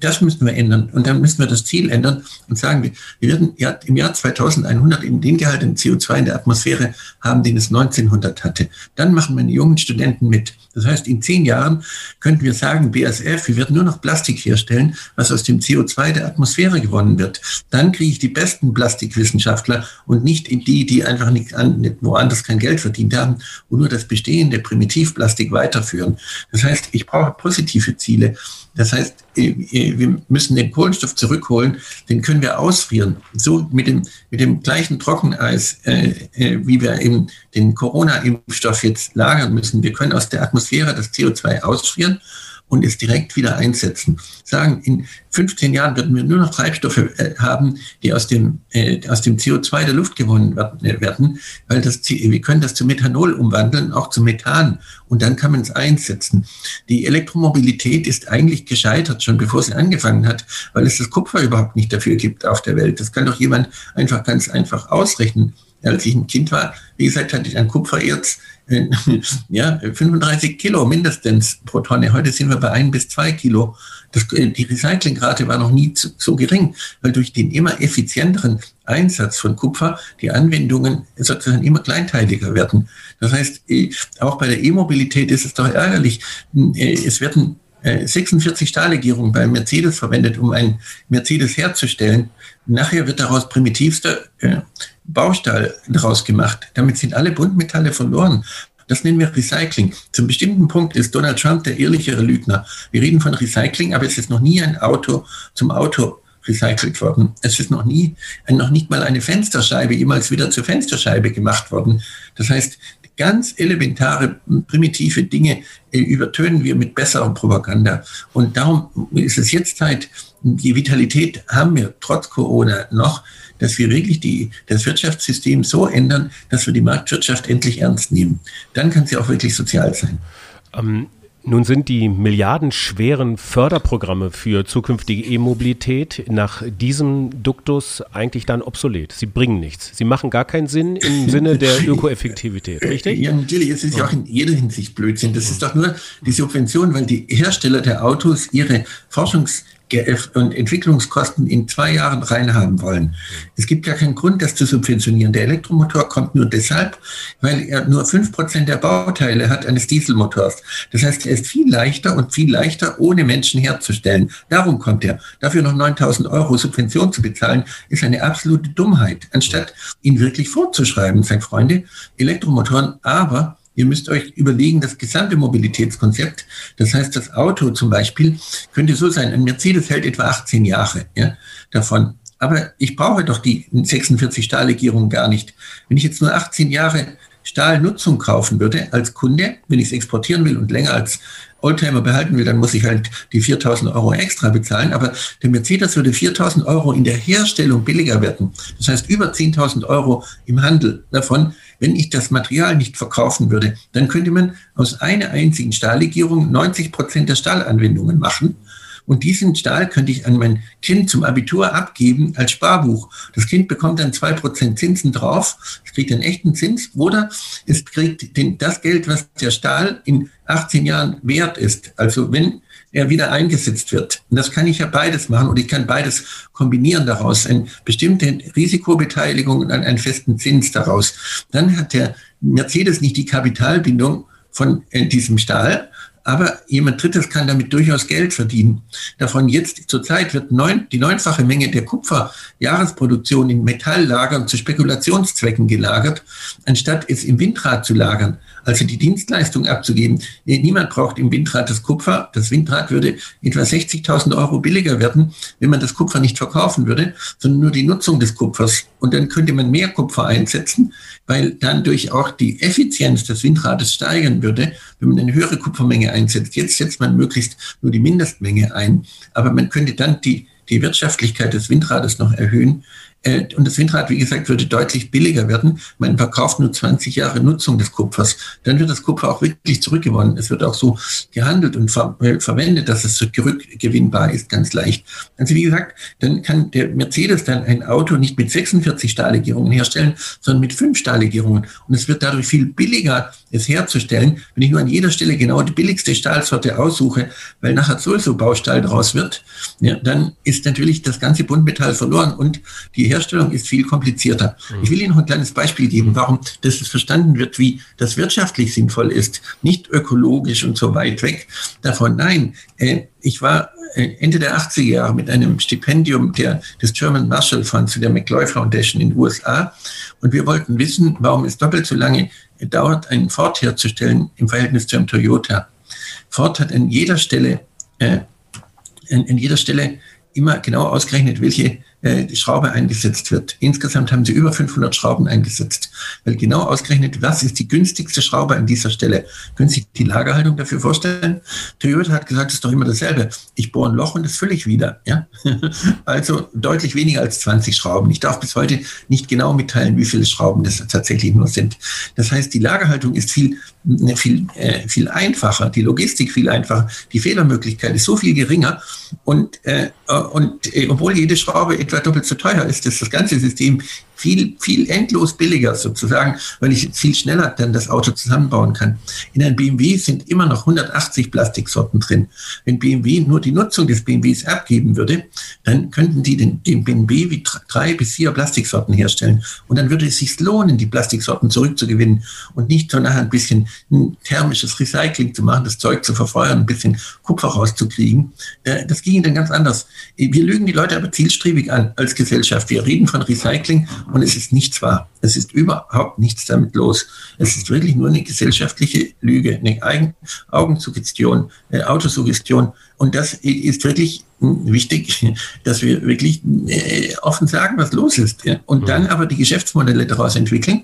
das müssen wir ändern. Und dann müssen wir das Ziel ändern und sagen, wir, werden im Jahr 2100 in den Gehalt an CO2 in der Atmosphäre haben, den es 1900 hatte. Dann machen meine jungen Studenten mit. Das heißt, in zehn Jahren könnten wir sagen, BSF, wir werden nur noch Plastik herstellen, was aus dem CO2 der Atmosphäre gewonnen wird. Dann kriege ich die besten Plastikwissenschaftler und nicht die, die einfach nicht an, woanders kein Geld verdient haben und nur das bestehende Primitivplastik weiterführen. Das heißt, ich brauche positive Ziele. Das heißt, äh, äh, wir müssen den Kohlenstoff zurückholen, den können wir ausfrieren. So mit dem, mit dem gleichen Trockeneis, äh, äh, wie wir eben den Corona-Impfstoff jetzt lagern müssen. Wir können aus der Atmosphäre das CO2 ausfrieren und es direkt wieder einsetzen. Sagen, in 15 Jahren werden wir nur noch Treibstoffe äh, haben, die aus dem, äh, aus dem CO2 der Luft gewonnen äh, werden, weil das, wir können das zu Methanol umwandeln, auch zu Methan und dann kann man es einsetzen. Die Elektromobilität ist eigentlich gescheitert, schon bevor sie angefangen hat, weil es das Kupfer überhaupt nicht dafür gibt auf der Welt. Das kann doch jemand einfach ganz einfach ausrechnen. Als ich ein Kind war, wie gesagt, hatte ich ein Kupfererz ja, 35 Kilo mindestens pro Tonne. Heute sind wir bei ein bis zwei Kilo. Das, äh, die Recyclingrate war noch nie zu, so gering, weil durch den immer effizienteren Einsatz von Kupfer die Anwendungen sozusagen immer kleinteiliger werden. Das heißt, äh, auch bei der E-Mobilität ist es doch ärgerlich. Äh, es werden 46 Stahllegierungen bei Mercedes verwendet, um ein Mercedes herzustellen. Nachher wird daraus primitivster Baustahl daraus gemacht. Damit sind alle Buntmetalle verloren. Das nennen wir Recycling. Zum bestimmten Punkt ist Donald Trump der ehrlichere Lügner. Wir reden von Recycling, aber es ist noch nie ein Auto zum Auto recycelt worden. Es ist noch nie, noch nicht mal eine Fensterscheibe jemals wieder zur Fensterscheibe gemacht worden. Das heißt, ganz elementare, primitive Dinge äh, übertönen wir mit besserer Propaganda. Und darum ist es jetzt Zeit, die Vitalität haben wir trotz Corona noch, dass wir wirklich die, das Wirtschaftssystem so ändern, dass wir die Marktwirtschaft endlich ernst nehmen. Dann kann sie auch wirklich sozial sein. Ähm, nun sind die milliardenschweren Förderprogramme für zukünftige E-Mobilität nach diesem Duktus eigentlich dann obsolet. Sie bringen nichts. Sie machen gar keinen Sinn im Sinne der Ökoeffektivität, richtig? Ja, natürlich. Es ist ja auch in jeder Hinsicht Blödsinn. Das ist doch nur die Subvention, weil die Hersteller der Autos ihre Forschungs- und Entwicklungskosten in zwei Jahren reinhaben wollen. Es gibt ja keinen Grund, das zu subventionieren. Der Elektromotor kommt nur deshalb, weil er nur fünf Prozent der Bauteile hat eines Dieselmotors. Das heißt, er ist viel leichter und viel leichter ohne Menschen herzustellen. Darum kommt er. Dafür noch 9000 Euro Subvention zu bezahlen, ist eine absolute Dummheit. Anstatt ihn wirklich vorzuschreiben, sagt Freunde, Elektromotoren, aber Ihr müsst euch überlegen, das gesamte Mobilitätskonzept, das heißt, das Auto zum Beispiel, könnte so sein, ein Mercedes hält etwa 18 Jahre ja, davon. Aber ich brauche doch die 46 Stahllegierungen gar nicht. Wenn ich jetzt nur 18 Jahre Stahlnutzung kaufen würde als Kunde, wenn ich es exportieren will und länger als Oldtimer behalten will, dann muss ich halt die 4000 Euro extra bezahlen. Aber der Mercedes würde 4000 Euro in der Herstellung billiger werden. Das heißt über 10.000 Euro im Handel davon. Wenn ich das Material nicht verkaufen würde, dann könnte man aus einer einzigen Stahllegierung 90 Prozent der Stahlanwendungen machen. Und diesen Stahl könnte ich an mein Kind zum Abitur abgeben als Sparbuch. Das Kind bekommt dann zwei Prozent Zinsen drauf. Es kriegt einen echten Zins oder es kriegt den, das Geld, was der Stahl in 18 Jahren wert ist. Also wenn er wieder eingesetzt wird. Und das kann ich ja beides machen und ich kann beides kombinieren daraus. Eine bestimmte Risikobeteiligung und einen festen Zins daraus. Dann hat der Mercedes nicht die Kapitalbindung von äh, diesem Stahl, aber jemand Drittes kann damit durchaus Geld verdienen. Davon jetzt zurzeit wird neun, die neunfache Menge der Kupferjahresproduktion in Metalllagern zu Spekulationszwecken gelagert, anstatt es im Windrad zu lagern also die Dienstleistung abzugeben. Niemand braucht im Windrad das Kupfer. Das Windrad würde etwa 60.000 Euro billiger werden, wenn man das Kupfer nicht verkaufen würde, sondern nur die Nutzung des Kupfers. Und dann könnte man mehr Kupfer einsetzen, weil dann durch auch die Effizienz des Windrades steigern würde, wenn man eine höhere Kupfermenge einsetzt. Jetzt setzt man möglichst nur die Mindestmenge ein, aber man könnte dann die die Wirtschaftlichkeit des Windrades noch erhöhen, und das Windrad, wie gesagt, würde deutlich billiger werden. Man verkauft nur 20 Jahre Nutzung des Kupfers. Dann wird das Kupfer auch wirklich zurückgewonnen. Es wird auch so gehandelt und ver äh, verwendet, dass es zurückgewinnbar ist, ganz leicht. Also wie gesagt, dann kann der Mercedes dann ein Auto nicht mit 46 Stahllegierungen herstellen, sondern mit fünf Stahllegierungen. Und es wird dadurch viel billiger, es herzustellen, wenn ich nur an jeder Stelle genau die billigste Stahlsorte aussuche, weil nachher sowieso Baustahl draus wird, ja, dann ist natürlich das ganze Buntmetall verloren und die Herstellung ist viel komplizierter. Mhm. Ich will Ihnen noch ein kleines Beispiel geben, warum das verstanden wird, wie das wirtschaftlich sinnvoll ist, nicht ökologisch und so weit weg davon. Nein, äh, ich war äh, Ende der 80er Jahre mit einem Stipendium der, des German Marshall Funds der McCloy Foundation in den USA und wir wollten wissen, warum es doppelt so lange dauert, einen Ford herzustellen im Verhältnis zu einem Toyota. Ford hat an jeder Stelle, äh, an, an jeder Stelle immer genau ausgerechnet, welche die Schraube eingesetzt wird. Insgesamt haben sie über 500 Schrauben eingesetzt, weil genau ausgerechnet, was ist die günstigste Schraube an dieser Stelle. Können Sie die Lagerhaltung dafür vorstellen? Toyota hat gesagt, es ist doch immer dasselbe. Ich bohre ein Loch und das fülle ich wieder. Ja? Also deutlich weniger als 20 Schrauben. Ich darf bis heute nicht genau mitteilen, wie viele Schrauben das tatsächlich nur sind. Das heißt, die Lagerhaltung ist viel, ne, viel, äh, viel einfacher, die Logistik viel einfacher, die Fehlermöglichkeit ist so viel geringer und, äh, und äh, obwohl jede Schraube etwa doppelt so teuer ist, ist das ganze System viel, viel endlos billiger sozusagen, weil ich viel schneller dann das Auto zusammenbauen kann. In einem BMW sind immer noch 180 Plastiksorten drin. Wenn BMW nur die Nutzung des BMWs abgeben würde, dann könnten die den, den BMW wie drei bis vier Plastiksorten herstellen. Und dann würde es sich lohnen, die Plastiksorten zurückzugewinnen und nicht so nachher ein bisschen ein thermisches Recycling zu machen, das Zeug zu verfeuern, ein bisschen Kupfer rauszukriegen. Äh, das ging dann ganz anders. Wir lügen die Leute aber zielstrebig an als Gesellschaft. Wir reden von Recycling und es ist nichts wahr. Es ist überhaupt nichts damit los. Es ist wirklich nur eine gesellschaftliche Lüge, eine Eigen Augensuggestion, eine Autosuggestion. Und das ist wirklich wichtig, dass wir wirklich äh, offen sagen, was los ist. Und dann aber die Geschäftsmodelle daraus entwickeln,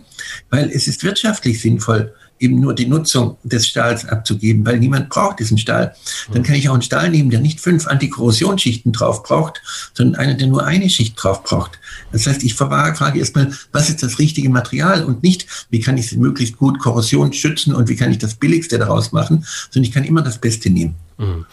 weil es ist wirtschaftlich sinnvoll, eben nur die Nutzung des Stahls abzugeben, weil niemand braucht diesen Stahl. Dann kann ich auch einen Stahl nehmen, der nicht fünf Antikorrosionsschichten drauf braucht, sondern einen, der nur eine Schicht drauf braucht. Das heißt, ich frage erstmal, was ist das richtige Material und nicht, wie kann ich es möglichst gut Korrosion schützen und wie kann ich das Billigste daraus machen, sondern ich kann immer das Beste nehmen. Mhm.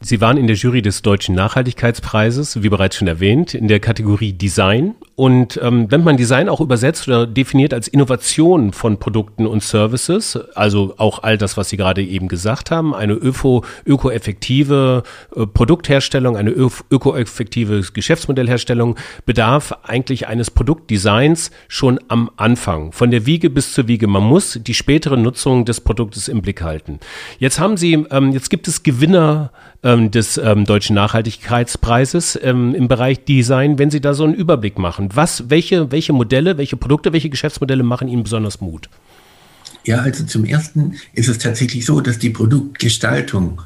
Sie waren in der Jury des Deutschen Nachhaltigkeitspreises, wie bereits schon erwähnt, in der Kategorie Design. Und ähm, wenn man Design auch übersetzt oder definiert als Innovation von Produkten und Services, also auch all das, was Sie gerade eben gesagt haben, eine öko, ökoeffektive äh, Produktherstellung, eine ökoeffektive Geschäftsmodellherstellung, bedarf eigentlich eines Produktdesigns schon am Anfang, von der Wiege bis zur Wiege. Man muss die spätere Nutzung des Produktes im Blick halten. Jetzt haben Sie, ähm, jetzt gibt es Gewinner ähm, des ähm, Deutschen Nachhaltigkeitspreises ähm, im Bereich Design, wenn Sie da so einen Überblick machen. Was, welche, welche Modelle, welche Produkte, welche Geschäftsmodelle machen Ihnen besonders Mut? Ja, also zum ersten ist es tatsächlich so, dass die Produktgestaltung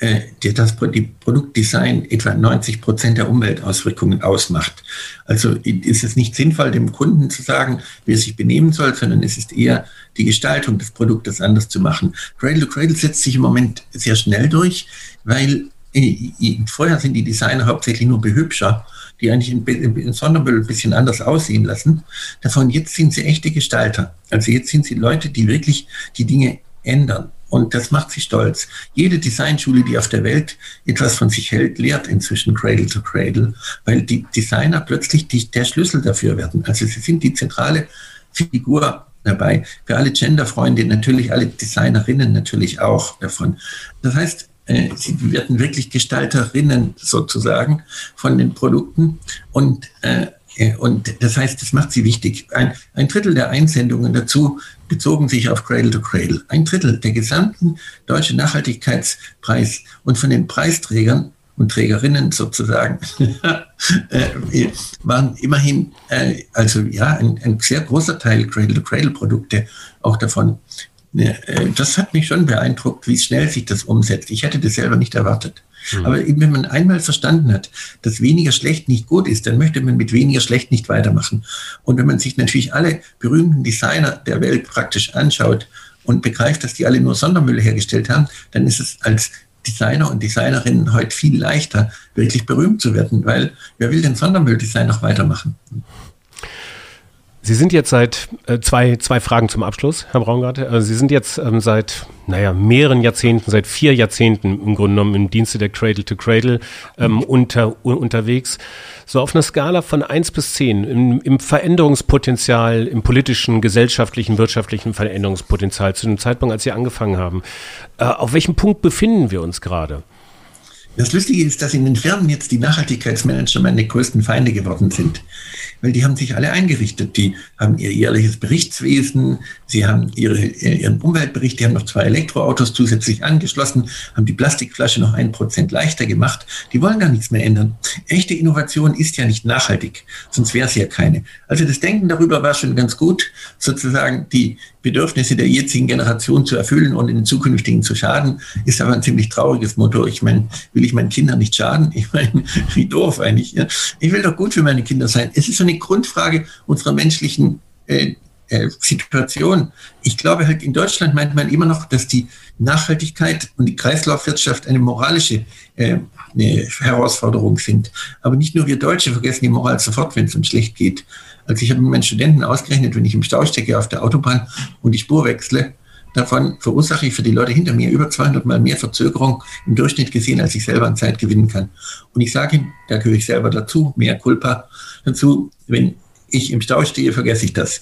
äh, das Produktdesign etwa 90 Prozent der Umweltauswirkungen ausmacht. Also ist es nicht sinnvoll, dem Kunden zu sagen, wie er sich benehmen soll, sondern es ist eher die Gestaltung des Produktes anders zu machen. Cradle to Cradle setzt sich im Moment sehr schnell durch, weil äh, vorher sind die Designer hauptsächlich nur Behübscher, die eigentlich in Sondermüll ein bisschen anders aussehen lassen. Davon jetzt sind sie echte Gestalter. Also jetzt sind sie Leute, die wirklich die Dinge ändern. Und das macht sie stolz. Jede Designschule, die auf der Welt etwas von sich hält, lehrt inzwischen Cradle to Cradle, weil die Designer plötzlich die, der Schlüssel dafür werden. Also sie sind die zentrale Figur dabei. Für alle Genderfreunde natürlich, alle Designerinnen natürlich auch davon. Das heißt, äh, sie werden wirklich Gestalterinnen sozusagen von den Produkten und äh, und das heißt, das macht sie wichtig. Ein, ein Drittel der Einsendungen dazu bezogen sich auf Cradle to Cradle. Ein Drittel der gesamten deutschen Nachhaltigkeitspreis und von den Preisträgern und Trägerinnen sozusagen äh, waren immerhin, äh, also ja, ein, ein, sehr großer Teil Cradle-to-Cradle-Produkte auch davon. Äh, das hat mich schon beeindruckt, wie schnell sich das umsetzt. Ich hätte das selber nicht erwartet. Mhm. Aber eben, wenn man einmal verstanden hat, dass weniger schlecht nicht gut ist, dann möchte man mit weniger schlecht nicht weitermachen. Und wenn man sich natürlich alle berühmten Designer der Welt praktisch anschaut und begreift, dass die alle nur Sondermüll hergestellt haben, dann ist es als Designer und Designerinnen heute viel leichter, wirklich berühmt zu werden, weil wer will den Sondermülldesign noch weitermachen? Sie sind jetzt seit äh, zwei, zwei Fragen zum Abschluss, Herr Braungart. Also Sie sind jetzt ähm, seit naja, mehreren Jahrzehnten, seit vier Jahrzehnten im Grunde genommen im Dienste der Cradle to Cradle ähm, unter, un, unterwegs. So auf einer Skala von eins bis zehn im, im Veränderungspotenzial, im politischen, gesellschaftlichen, wirtschaftlichen Veränderungspotenzial zu dem Zeitpunkt, als Sie angefangen haben. Äh, auf welchem Punkt befinden wir uns gerade? Das Lustige ist, dass in den Firmen jetzt die Nachhaltigkeitsmanager meine größten Feinde geworden sind weil die haben sich alle eingerichtet. Die haben ihr jährliches Berichtswesen, sie haben ihre, ihren Umweltbericht, die haben noch zwei Elektroautos zusätzlich angeschlossen, haben die Plastikflasche noch ein Prozent leichter gemacht. Die wollen da nichts mehr ändern. Echte Innovation ist ja nicht nachhaltig, sonst wäre es ja keine. Also das Denken darüber war schon ganz gut, sozusagen die Bedürfnisse der jetzigen Generation zu erfüllen und in den zukünftigen zu schaden, ist aber ein ziemlich trauriges Motto. Ich meine, will ich meinen Kindern nicht schaden? Ich meine, wie doof eigentlich. Ja? Ich will doch gut für meine Kinder sein. Es ist so eine Grundfrage unserer menschlichen äh, äh, Situation. Ich glaube halt, in Deutschland meint man immer noch, dass die Nachhaltigkeit und die Kreislaufwirtschaft eine moralische äh, eine Herausforderung sind. Aber nicht nur wir Deutsche vergessen die Moral sofort, wenn es uns schlecht geht. Also ich habe mit meinen Studenten ausgerechnet, wenn ich im Stau stecke auf der Autobahn und die Spur wechsle, davon verursache ich für die Leute hinter mir über 200 Mal mehr Verzögerung im Durchschnitt gesehen, als ich selber an Zeit gewinnen kann. Und ich sage da gehöre ich selber dazu, mehr Culpa dazu, wenn ich im Stau stehe, vergesse ich das.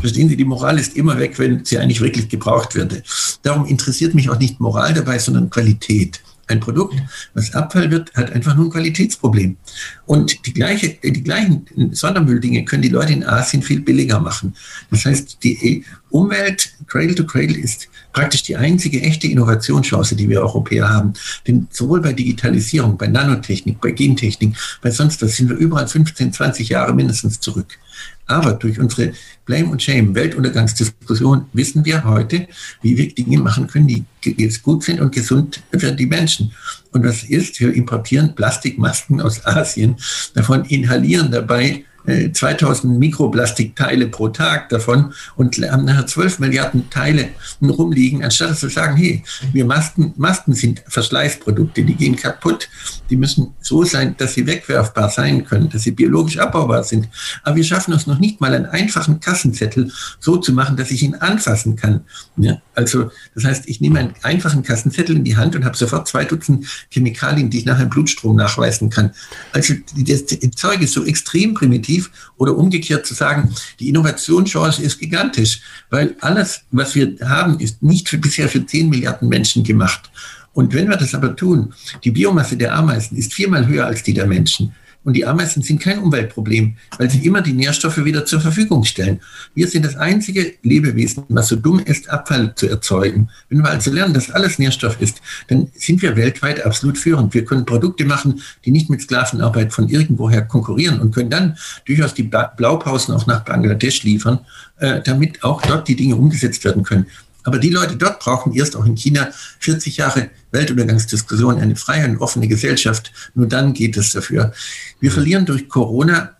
Verstehen Sie, die Moral ist immer weg, wenn sie eigentlich wirklich gebraucht würde. Darum interessiert mich auch nicht Moral dabei, sondern Qualität. Ein Produkt, was Abfall wird, hat einfach nur ein Qualitätsproblem. Und die, gleiche, die gleichen Sondermülldinge können die Leute in Asien viel billiger machen. Das heißt, die Umwelt, Cradle to Cradle, ist praktisch die einzige echte Innovationschance, die wir Europäer haben. Denn sowohl bei Digitalisierung, bei Nanotechnik, bei Gentechnik, bei sonst was sind wir überall 15, 20 Jahre mindestens zurück. Aber durch unsere Blame und Shame, Weltuntergangsdiskussion, wissen wir heute, wie wir Dinge machen können, die jetzt gut sind und gesund für die Menschen. Und was ist? Wir importieren Plastikmasken aus Asien, davon inhalieren dabei 2000 äh, Mikroplastikteile pro Tag davon und haben nachher 12 Milliarden Teile rumliegen, anstatt zu sagen, hey, wir Masken, Masken sind Verschleißprodukte, die gehen kaputt, die müssen so sein, dass sie wegwerfbar sein können, dass sie biologisch abbaubar sind. Aber wir schaffen es noch nicht mal, einen einfachen Kassenzettel so zu machen, dass ich ihn anfassen kann. Ja, also das heißt, ich nehme einen einfachen Kassenzettel in die Hand und habe sofort zwei Dutzend Chemikalien, die ich nachher im Blutstrom nachweisen kann. Also das Zeug ist so extrem primitiv innovativ oder umgekehrt zu sagen, die Innovationschance ist gigantisch, weil alles, was wir haben, ist nicht für, bisher für 10 Milliarden Menschen gemacht. Und wenn wir das aber tun, die Biomasse der Ameisen ist viermal höher als die der Menschen. Und die Ameisen sind kein Umweltproblem, weil sie immer die Nährstoffe wieder zur Verfügung stellen. Wir sind das einzige Lebewesen, was so dumm ist, Abfall zu erzeugen. Wenn wir also lernen, dass alles Nährstoff ist, dann sind wir weltweit absolut führend. Wir können Produkte machen, die nicht mit Sklavenarbeit von irgendwoher konkurrieren und können dann durchaus die Blaupausen auch nach Bangladesch liefern, äh, damit auch dort die Dinge umgesetzt werden können. Aber die Leute dort brauchen erst auch in China 40 Jahre Weltuntergangsdiskussion, eine freie und offene Gesellschaft. Nur dann geht es dafür. Wir verlieren durch Corona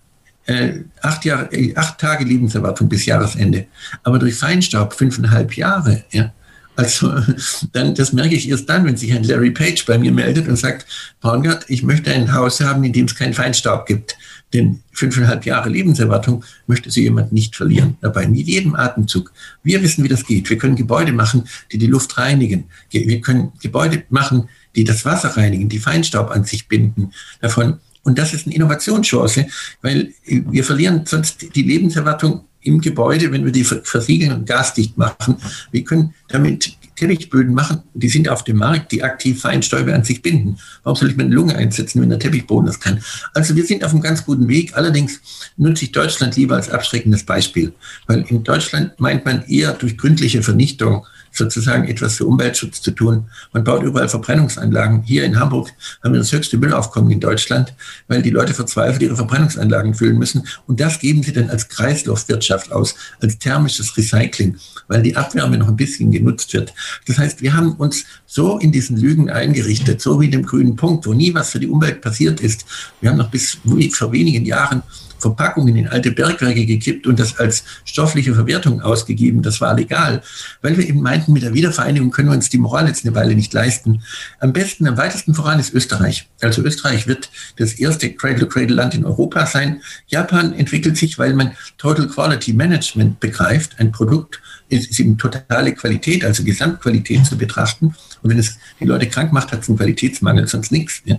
äh, acht, Jahre, äh, acht Tage Lebenserwartung bis Jahresende. Aber durch Feinstaub fünfeinhalb Jahre. Ja. Also dann, das merke ich erst dann, wenn sich ein Larry Page bei mir meldet und sagt, Braungart, ich möchte ein Haus haben, in dem es keinen Feinstaub gibt. Denn fünfeinhalb Jahre Lebenserwartung möchte so jemand nicht verlieren. Dabei mit jedem Atemzug. Wir wissen, wie das geht. Wir können Gebäude machen, die die Luft reinigen. Wir können Gebäude machen, die das Wasser reinigen, die Feinstaub an sich binden. Davon und das ist eine Innovationschance, weil wir verlieren sonst die Lebenserwartung im Gebäude, wenn wir die versiegeln und gasdicht machen. Wir können damit Teppichböden machen, die sind auf dem Markt, die aktiv Feinstäube an sich binden. Warum soll ich meine Lunge einsetzen, wenn der Teppichboden das kann? Also wir sind auf einem ganz guten Weg. Allerdings nutze ich Deutschland lieber als abschreckendes Beispiel, weil in Deutschland meint man eher durch gründliche Vernichtung sozusagen etwas für Umweltschutz zu tun. Man baut überall Verbrennungsanlagen. Hier in Hamburg haben wir das höchste Müllaufkommen in Deutschland, weil die Leute verzweifelt ihre Verbrennungsanlagen füllen müssen. Und das geben sie dann als Kreislaufwirtschaft aus, als thermisches Recycling, weil die Abwärme noch ein bisschen genutzt wird. Das heißt, wir haben uns so in diesen Lügen eingerichtet, so wie dem grünen Punkt, wo nie was für die Umwelt passiert ist. Wir haben noch bis vor wenigen Jahren Verpackungen in alte Bergwerke gekippt und das als stoffliche Verwertung ausgegeben. Das war legal, weil wir eben meinten, mit der Wiedervereinigung können wir uns die Moral jetzt eine Weile nicht leisten. Am besten, am weitesten voran ist Österreich. Also Österreich wird das erste Cradle-to-Cradle-Land in Europa sein. Japan entwickelt sich, weil man Total Quality Management begreift, ein Produkt ist, eben totale Qualität, also Gesamtqualität zu betrachten. Und wenn es die Leute krank macht, hat es einen Qualitätsmangel, sonst nichts. Ja.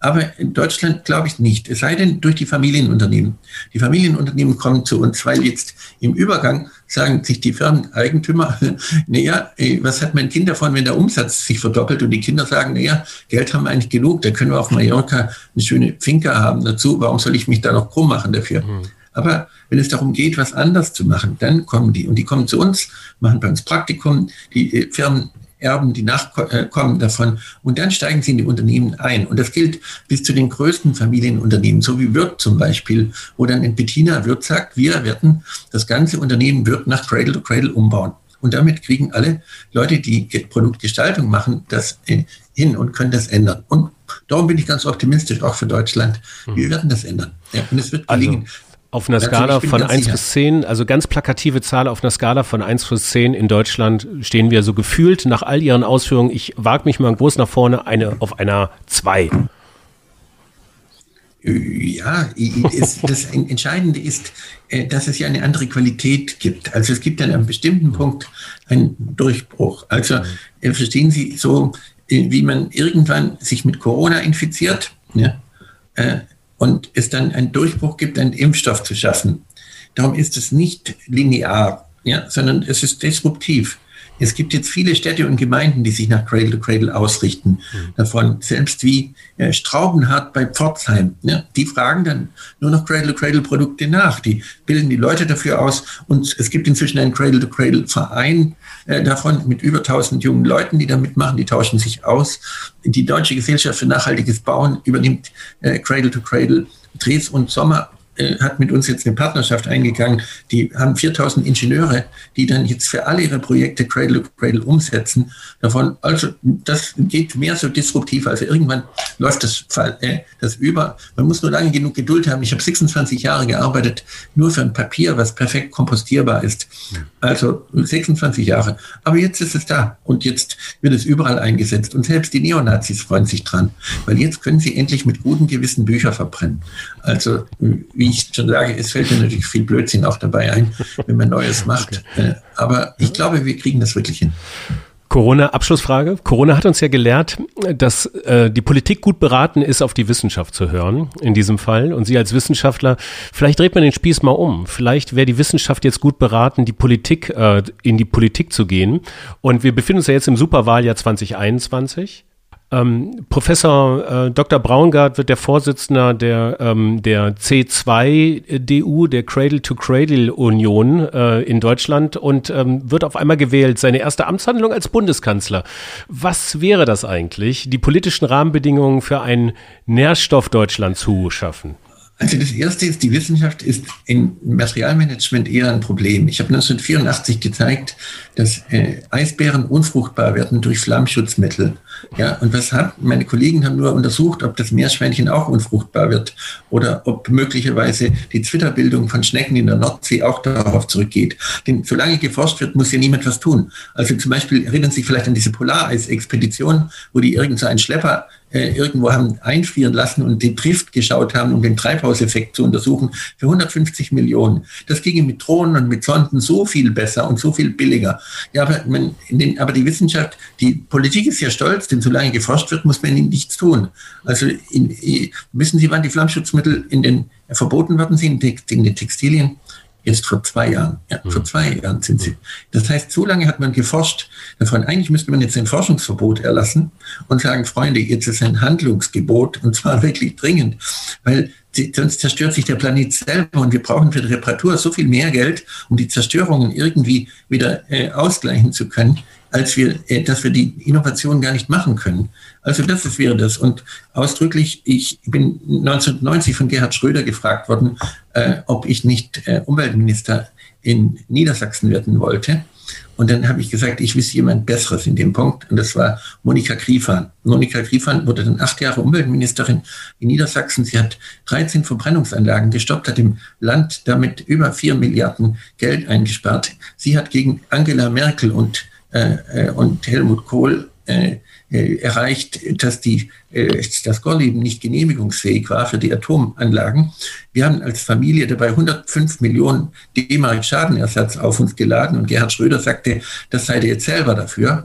Aber in Deutschland glaube ich nicht. Es sei denn durch die Familienunternehmen. Die Familienunternehmen kommen zu uns, weil jetzt im Übergang sagen sich die Firmeneigentümer, naja, was hat mein Kind davon, wenn der Umsatz sich verdoppelt und die Kinder sagen, naja, Geld haben wir eigentlich genug, da können wir auf Mallorca eine schöne Finca haben dazu, warum soll ich mich da noch krumm machen dafür? Mhm. Aber wenn es darum geht, was anders zu machen, dann kommen die. Und die kommen zu uns, machen bei uns Praktikum. Die äh, Firmen erben die Nachkommen davon und dann steigen sie in die Unternehmen ein. Und das gilt bis zu den größten Familienunternehmen, so wie Wirt zum Beispiel, wo dann ein Bettina Wirt sagt, wir werden das ganze Unternehmen Wirt nach Cradle to Cradle umbauen. Und damit kriegen alle Leute, die Produktgestaltung machen, das hin und können das ändern. Und darum bin ich ganz optimistisch, auch für Deutschland. Wir hm. werden das ändern. Ja, und es wird also gelingen. Also auf einer Skala von 1 sicher. bis 10, also ganz plakative Zahl auf einer Skala von 1 bis 10 in Deutschland stehen wir so gefühlt nach all Ihren Ausführungen, ich wage mich mal groß nach vorne, eine auf einer 2. Ja, das Entscheidende ist, äh, dass es ja eine andere Qualität gibt. Also es gibt an einem bestimmten Punkt einen Durchbruch. Also äh, verstehen Sie so, äh, wie man irgendwann sich mit Corona infiziert, ja, und es dann einen Durchbruch gibt, einen Impfstoff zu schaffen. Darum ist es nicht linear, ja, sondern es ist disruptiv. Es gibt jetzt viele Städte und Gemeinden, die sich nach Cradle to Cradle ausrichten. Mhm. Davon selbst wie äh, Straubenhardt bei Pforzheim. Ja, die fragen dann nur noch Cradle to Cradle Produkte nach. Die bilden die Leute dafür aus. Und es gibt inzwischen einen Cradle to Cradle Verein äh, davon mit über 1000 jungen Leuten, die da mitmachen. Die tauschen sich aus. Die Deutsche Gesellschaft für nachhaltiges Bauen übernimmt äh, Cradle to Cradle. Dres und Sommer äh, hat mit uns jetzt eine Partnerschaft eingegangen. Die haben 4000 Ingenieure, die dann jetzt für alle ihre Projekte Cradle to Cradle umsetzen. Davon, also das geht mehr so disruptiv. Also irgendwann läuft das, äh, das über. Man muss nur lange genug Geduld haben. Ich habe 26 Jahre gearbeitet, nur für ein Papier, was perfekt kompostierbar ist. Also 26 Jahre. Aber jetzt ist es da und jetzt wird es überall eingesetzt. Und selbst die Neonazis freuen sich dran, weil jetzt können sie endlich mit gutem Gewissen Bücher verbrennen. Also wie ich schon sage, es fällt mir natürlich viel Blödsinn auch dabei ein, wenn man Neues macht. Okay. Äh, aber ich glaube, wir kriegen das wirklich hin. Corona, Abschlussfrage. Corona hat uns ja gelehrt, dass äh, die Politik gut beraten ist, auf die Wissenschaft zu hören, in diesem Fall. Und Sie als Wissenschaftler, vielleicht dreht man den Spieß mal um. Vielleicht wäre die Wissenschaft jetzt gut beraten, die Politik, äh, in die Politik zu gehen. Und wir befinden uns ja jetzt im Superwahljahr 2021. Ähm, Professor äh, Dr. Braungart wird der Vorsitzender der, ähm, der C2-DU, der Cradle-to-Cradle-Union äh, in Deutschland und ähm, wird auf einmal gewählt. Seine erste Amtshandlung als Bundeskanzler. Was wäre das eigentlich, die politischen Rahmenbedingungen für ein Nährstoff Deutschland zu schaffen? Also das Erste ist, die Wissenschaft ist im Materialmanagement eher ein Problem. Ich habe 1984 gezeigt, dass äh, Eisbären unfruchtbar werden durch Flammschutzmittel. Ja, und was hat, meine Kollegen haben nur untersucht, ob das Meerschweinchen auch unfruchtbar wird oder ob möglicherweise die Zwitterbildung von Schnecken in der Nordsee auch darauf zurückgeht. Denn solange geforscht wird, muss ja niemand was tun. Also zum Beispiel erinnern Sie sich vielleicht an diese Polareis-Expedition, wo die irgend so einen Schlepper äh, irgendwo haben einfrieren lassen und den Drift geschaut haben, um den Treibhauseffekt zu untersuchen, für 150 Millionen. Das ginge mit Drohnen und mit Sonden so viel besser und so viel billiger. Ja, aber, man, aber die Wissenschaft, die Politik ist ja stolz, denn solange geforscht wird, muss man ihnen nichts tun. Also in, wissen Sie, wann die Flammschutzmittel in den verboten worden sind, in den Textilien? Erst vor zwei Jahren. Ja, mhm. vor zwei Jahren sind sie. Das heißt, so lange hat man geforscht. Davon eigentlich müsste man jetzt ein Forschungsverbot erlassen und sagen, Freunde, jetzt ist ein Handlungsgebot und zwar wirklich dringend, weil sonst zerstört sich der Planet selber und wir brauchen für die Reparatur so viel mehr Geld, um die Zerstörungen irgendwie wieder äh, ausgleichen zu können, als wir, äh, dass wir die Innovation gar nicht machen können. Also das ist, wäre das. Und ausdrücklich, ich bin 1990 von Gerhard Schröder gefragt worden, äh, ob ich nicht äh, Umweltminister in Niedersachsen werden wollte. Und dann habe ich gesagt, ich wüsste jemand Besseres in dem Punkt. Und das war Monika Griefahn. Monika Griefahn wurde dann acht Jahre Umweltministerin in Niedersachsen. Sie hat 13 Verbrennungsanlagen gestoppt, hat im Land damit über vier Milliarden Geld eingespart. Sie hat gegen Angela Merkel und, und Helmut Kohl äh, äh, erreicht, dass die, äh, das Gorleben nicht genehmigungsfähig war für die Atomanlagen. Wir haben als Familie dabei 105 Millionen D-Mark Schadenersatz auf uns geladen und Gerhard Schröder sagte, das sei der jetzt selber dafür.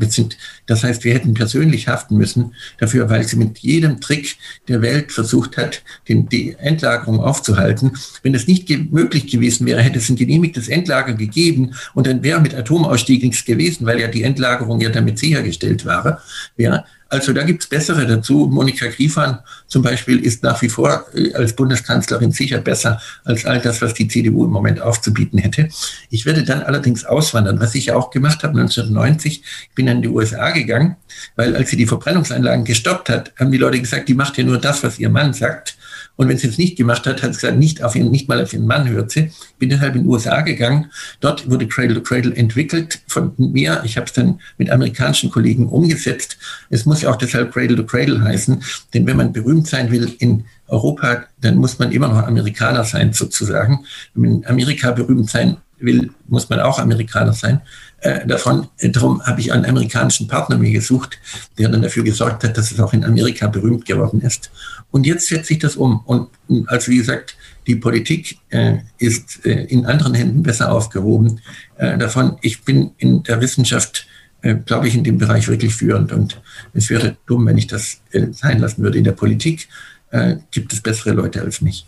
Das heißt, wir hätten persönlich haften müssen dafür, weil sie mit jedem Trick der Welt versucht hat, die Endlagerung aufzuhalten. Wenn es nicht möglich gewesen wäre, hätte es ein genehmigtes Endlager gegeben und dann wäre mit Atomausstieg nichts gewesen, weil ja die Endlagerung ja damit sichergestellt war, wäre. Also da gibt es bessere dazu. Monika Griefan zum Beispiel ist nach wie vor äh, als Bundeskanzlerin sicher besser als all das, was die CDU im Moment aufzubieten hätte. Ich werde dann allerdings auswandern, was ich ja auch gemacht habe 1990. Ich bin in die USA gegangen, weil als sie die Verbrennungsanlagen gestoppt hat, haben die Leute gesagt, die macht ja nur das, was ihr Mann sagt. Und wenn sie es nicht gemacht hat, hat sie gesagt, nicht, auf ihren, nicht mal auf ihren Mann hört sie. Bin deshalb in die USA gegangen. Dort wurde Cradle to Cradle entwickelt von mir. Ich habe es dann mit amerikanischen Kollegen umgesetzt. Es muss ja auch deshalb Cradle to Cradle heißen. Denn wenn man berühmt sein will in Europa, dann muss man immer noch Amerikaner sein, sozusagen. Wenn man in Amerika berühmt sein will, muss man auch Amerikaner sein. Äh, davon, äh, darum habe ich einen amerikanischen Partner mir gesucht, der dann dafür gesorgt hat, dass es auch in Amerika berühmt geworden ist. Und jetzt setzt sich das um. Und also wie gesagt, die Politik äh, ist äh, in anderen Händen besser aufgehoben. Äh, davon, ich bin in der Wissenschaft, äh, glaube ich, in dem Bereich wirklich führend. Und es wäre dumm, wenn ich das äh, sein lassen würde. In der Politik äh, gibt es bessere Leute als mich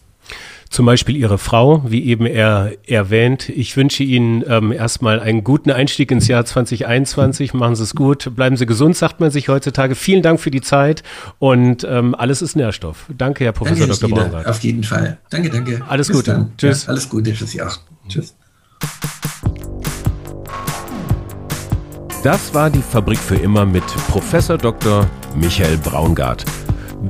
zum Beispiel Ihre Frau, wie eben er erwähnt. Ich wünsche Ihnen ähm, erstmal einen guten Einstieg ins Jahr 2021. Machen Sie es gut, bleiben Sie gesund, sagt man sich heutzutage. Vielen Dank für die Zeit und ähm, alles ist Nährstoff. Danke, Herr Professor danke, Dr. Braungart. Auf jeden Fall. Danke, danke. Alles Bis Gute. Dann. Tschüss. Ja, alles Gute für Sie auch. Tschüss. Das war die Fabrik für immer mit Professor Dr. Michael Braungart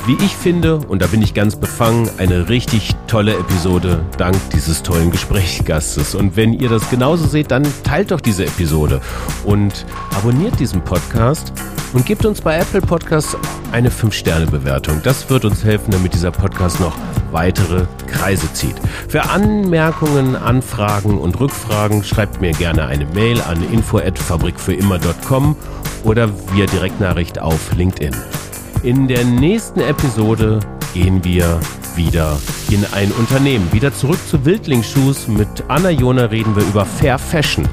wie ich finde, und da bin ich ganz befangen, eine richtig tolle Episode dank dieses tollen Gesprächsgastes. Und wenn ihr das genauso seht, dann teilt doch diese Episode und abonniert diesen Podcast und gebt uns bei Apple Podcasts eine 5-Sterne-Bewertung. Das wird uns helfen, damit dieser Podcast noch weitere Kreise zieht. Für Anmerkungen, Anfragen und Rückfragen schreibt mir gerne eine Mail an info@fabrikfürimmer.com oder via Direktnachricht auf LinkedIn. In der nächsten Episode gehen wir wieder in ein Unternehmen. Wieder zurück zu Wildlingsschuhs. Mit Anna Jona reden wir über Fair Fashion.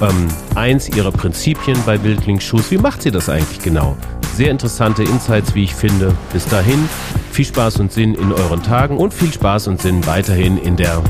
Ähm, eins ihrer Prinzipien bei Wildlingsschuhs. Wie macht sie das eigentlich genau? Sehr interessante Insights, wie ich finde. Bis dahin, viel Spaß und Sinn in euren Tagen und viel Spaß und Sinn weiterhin in der.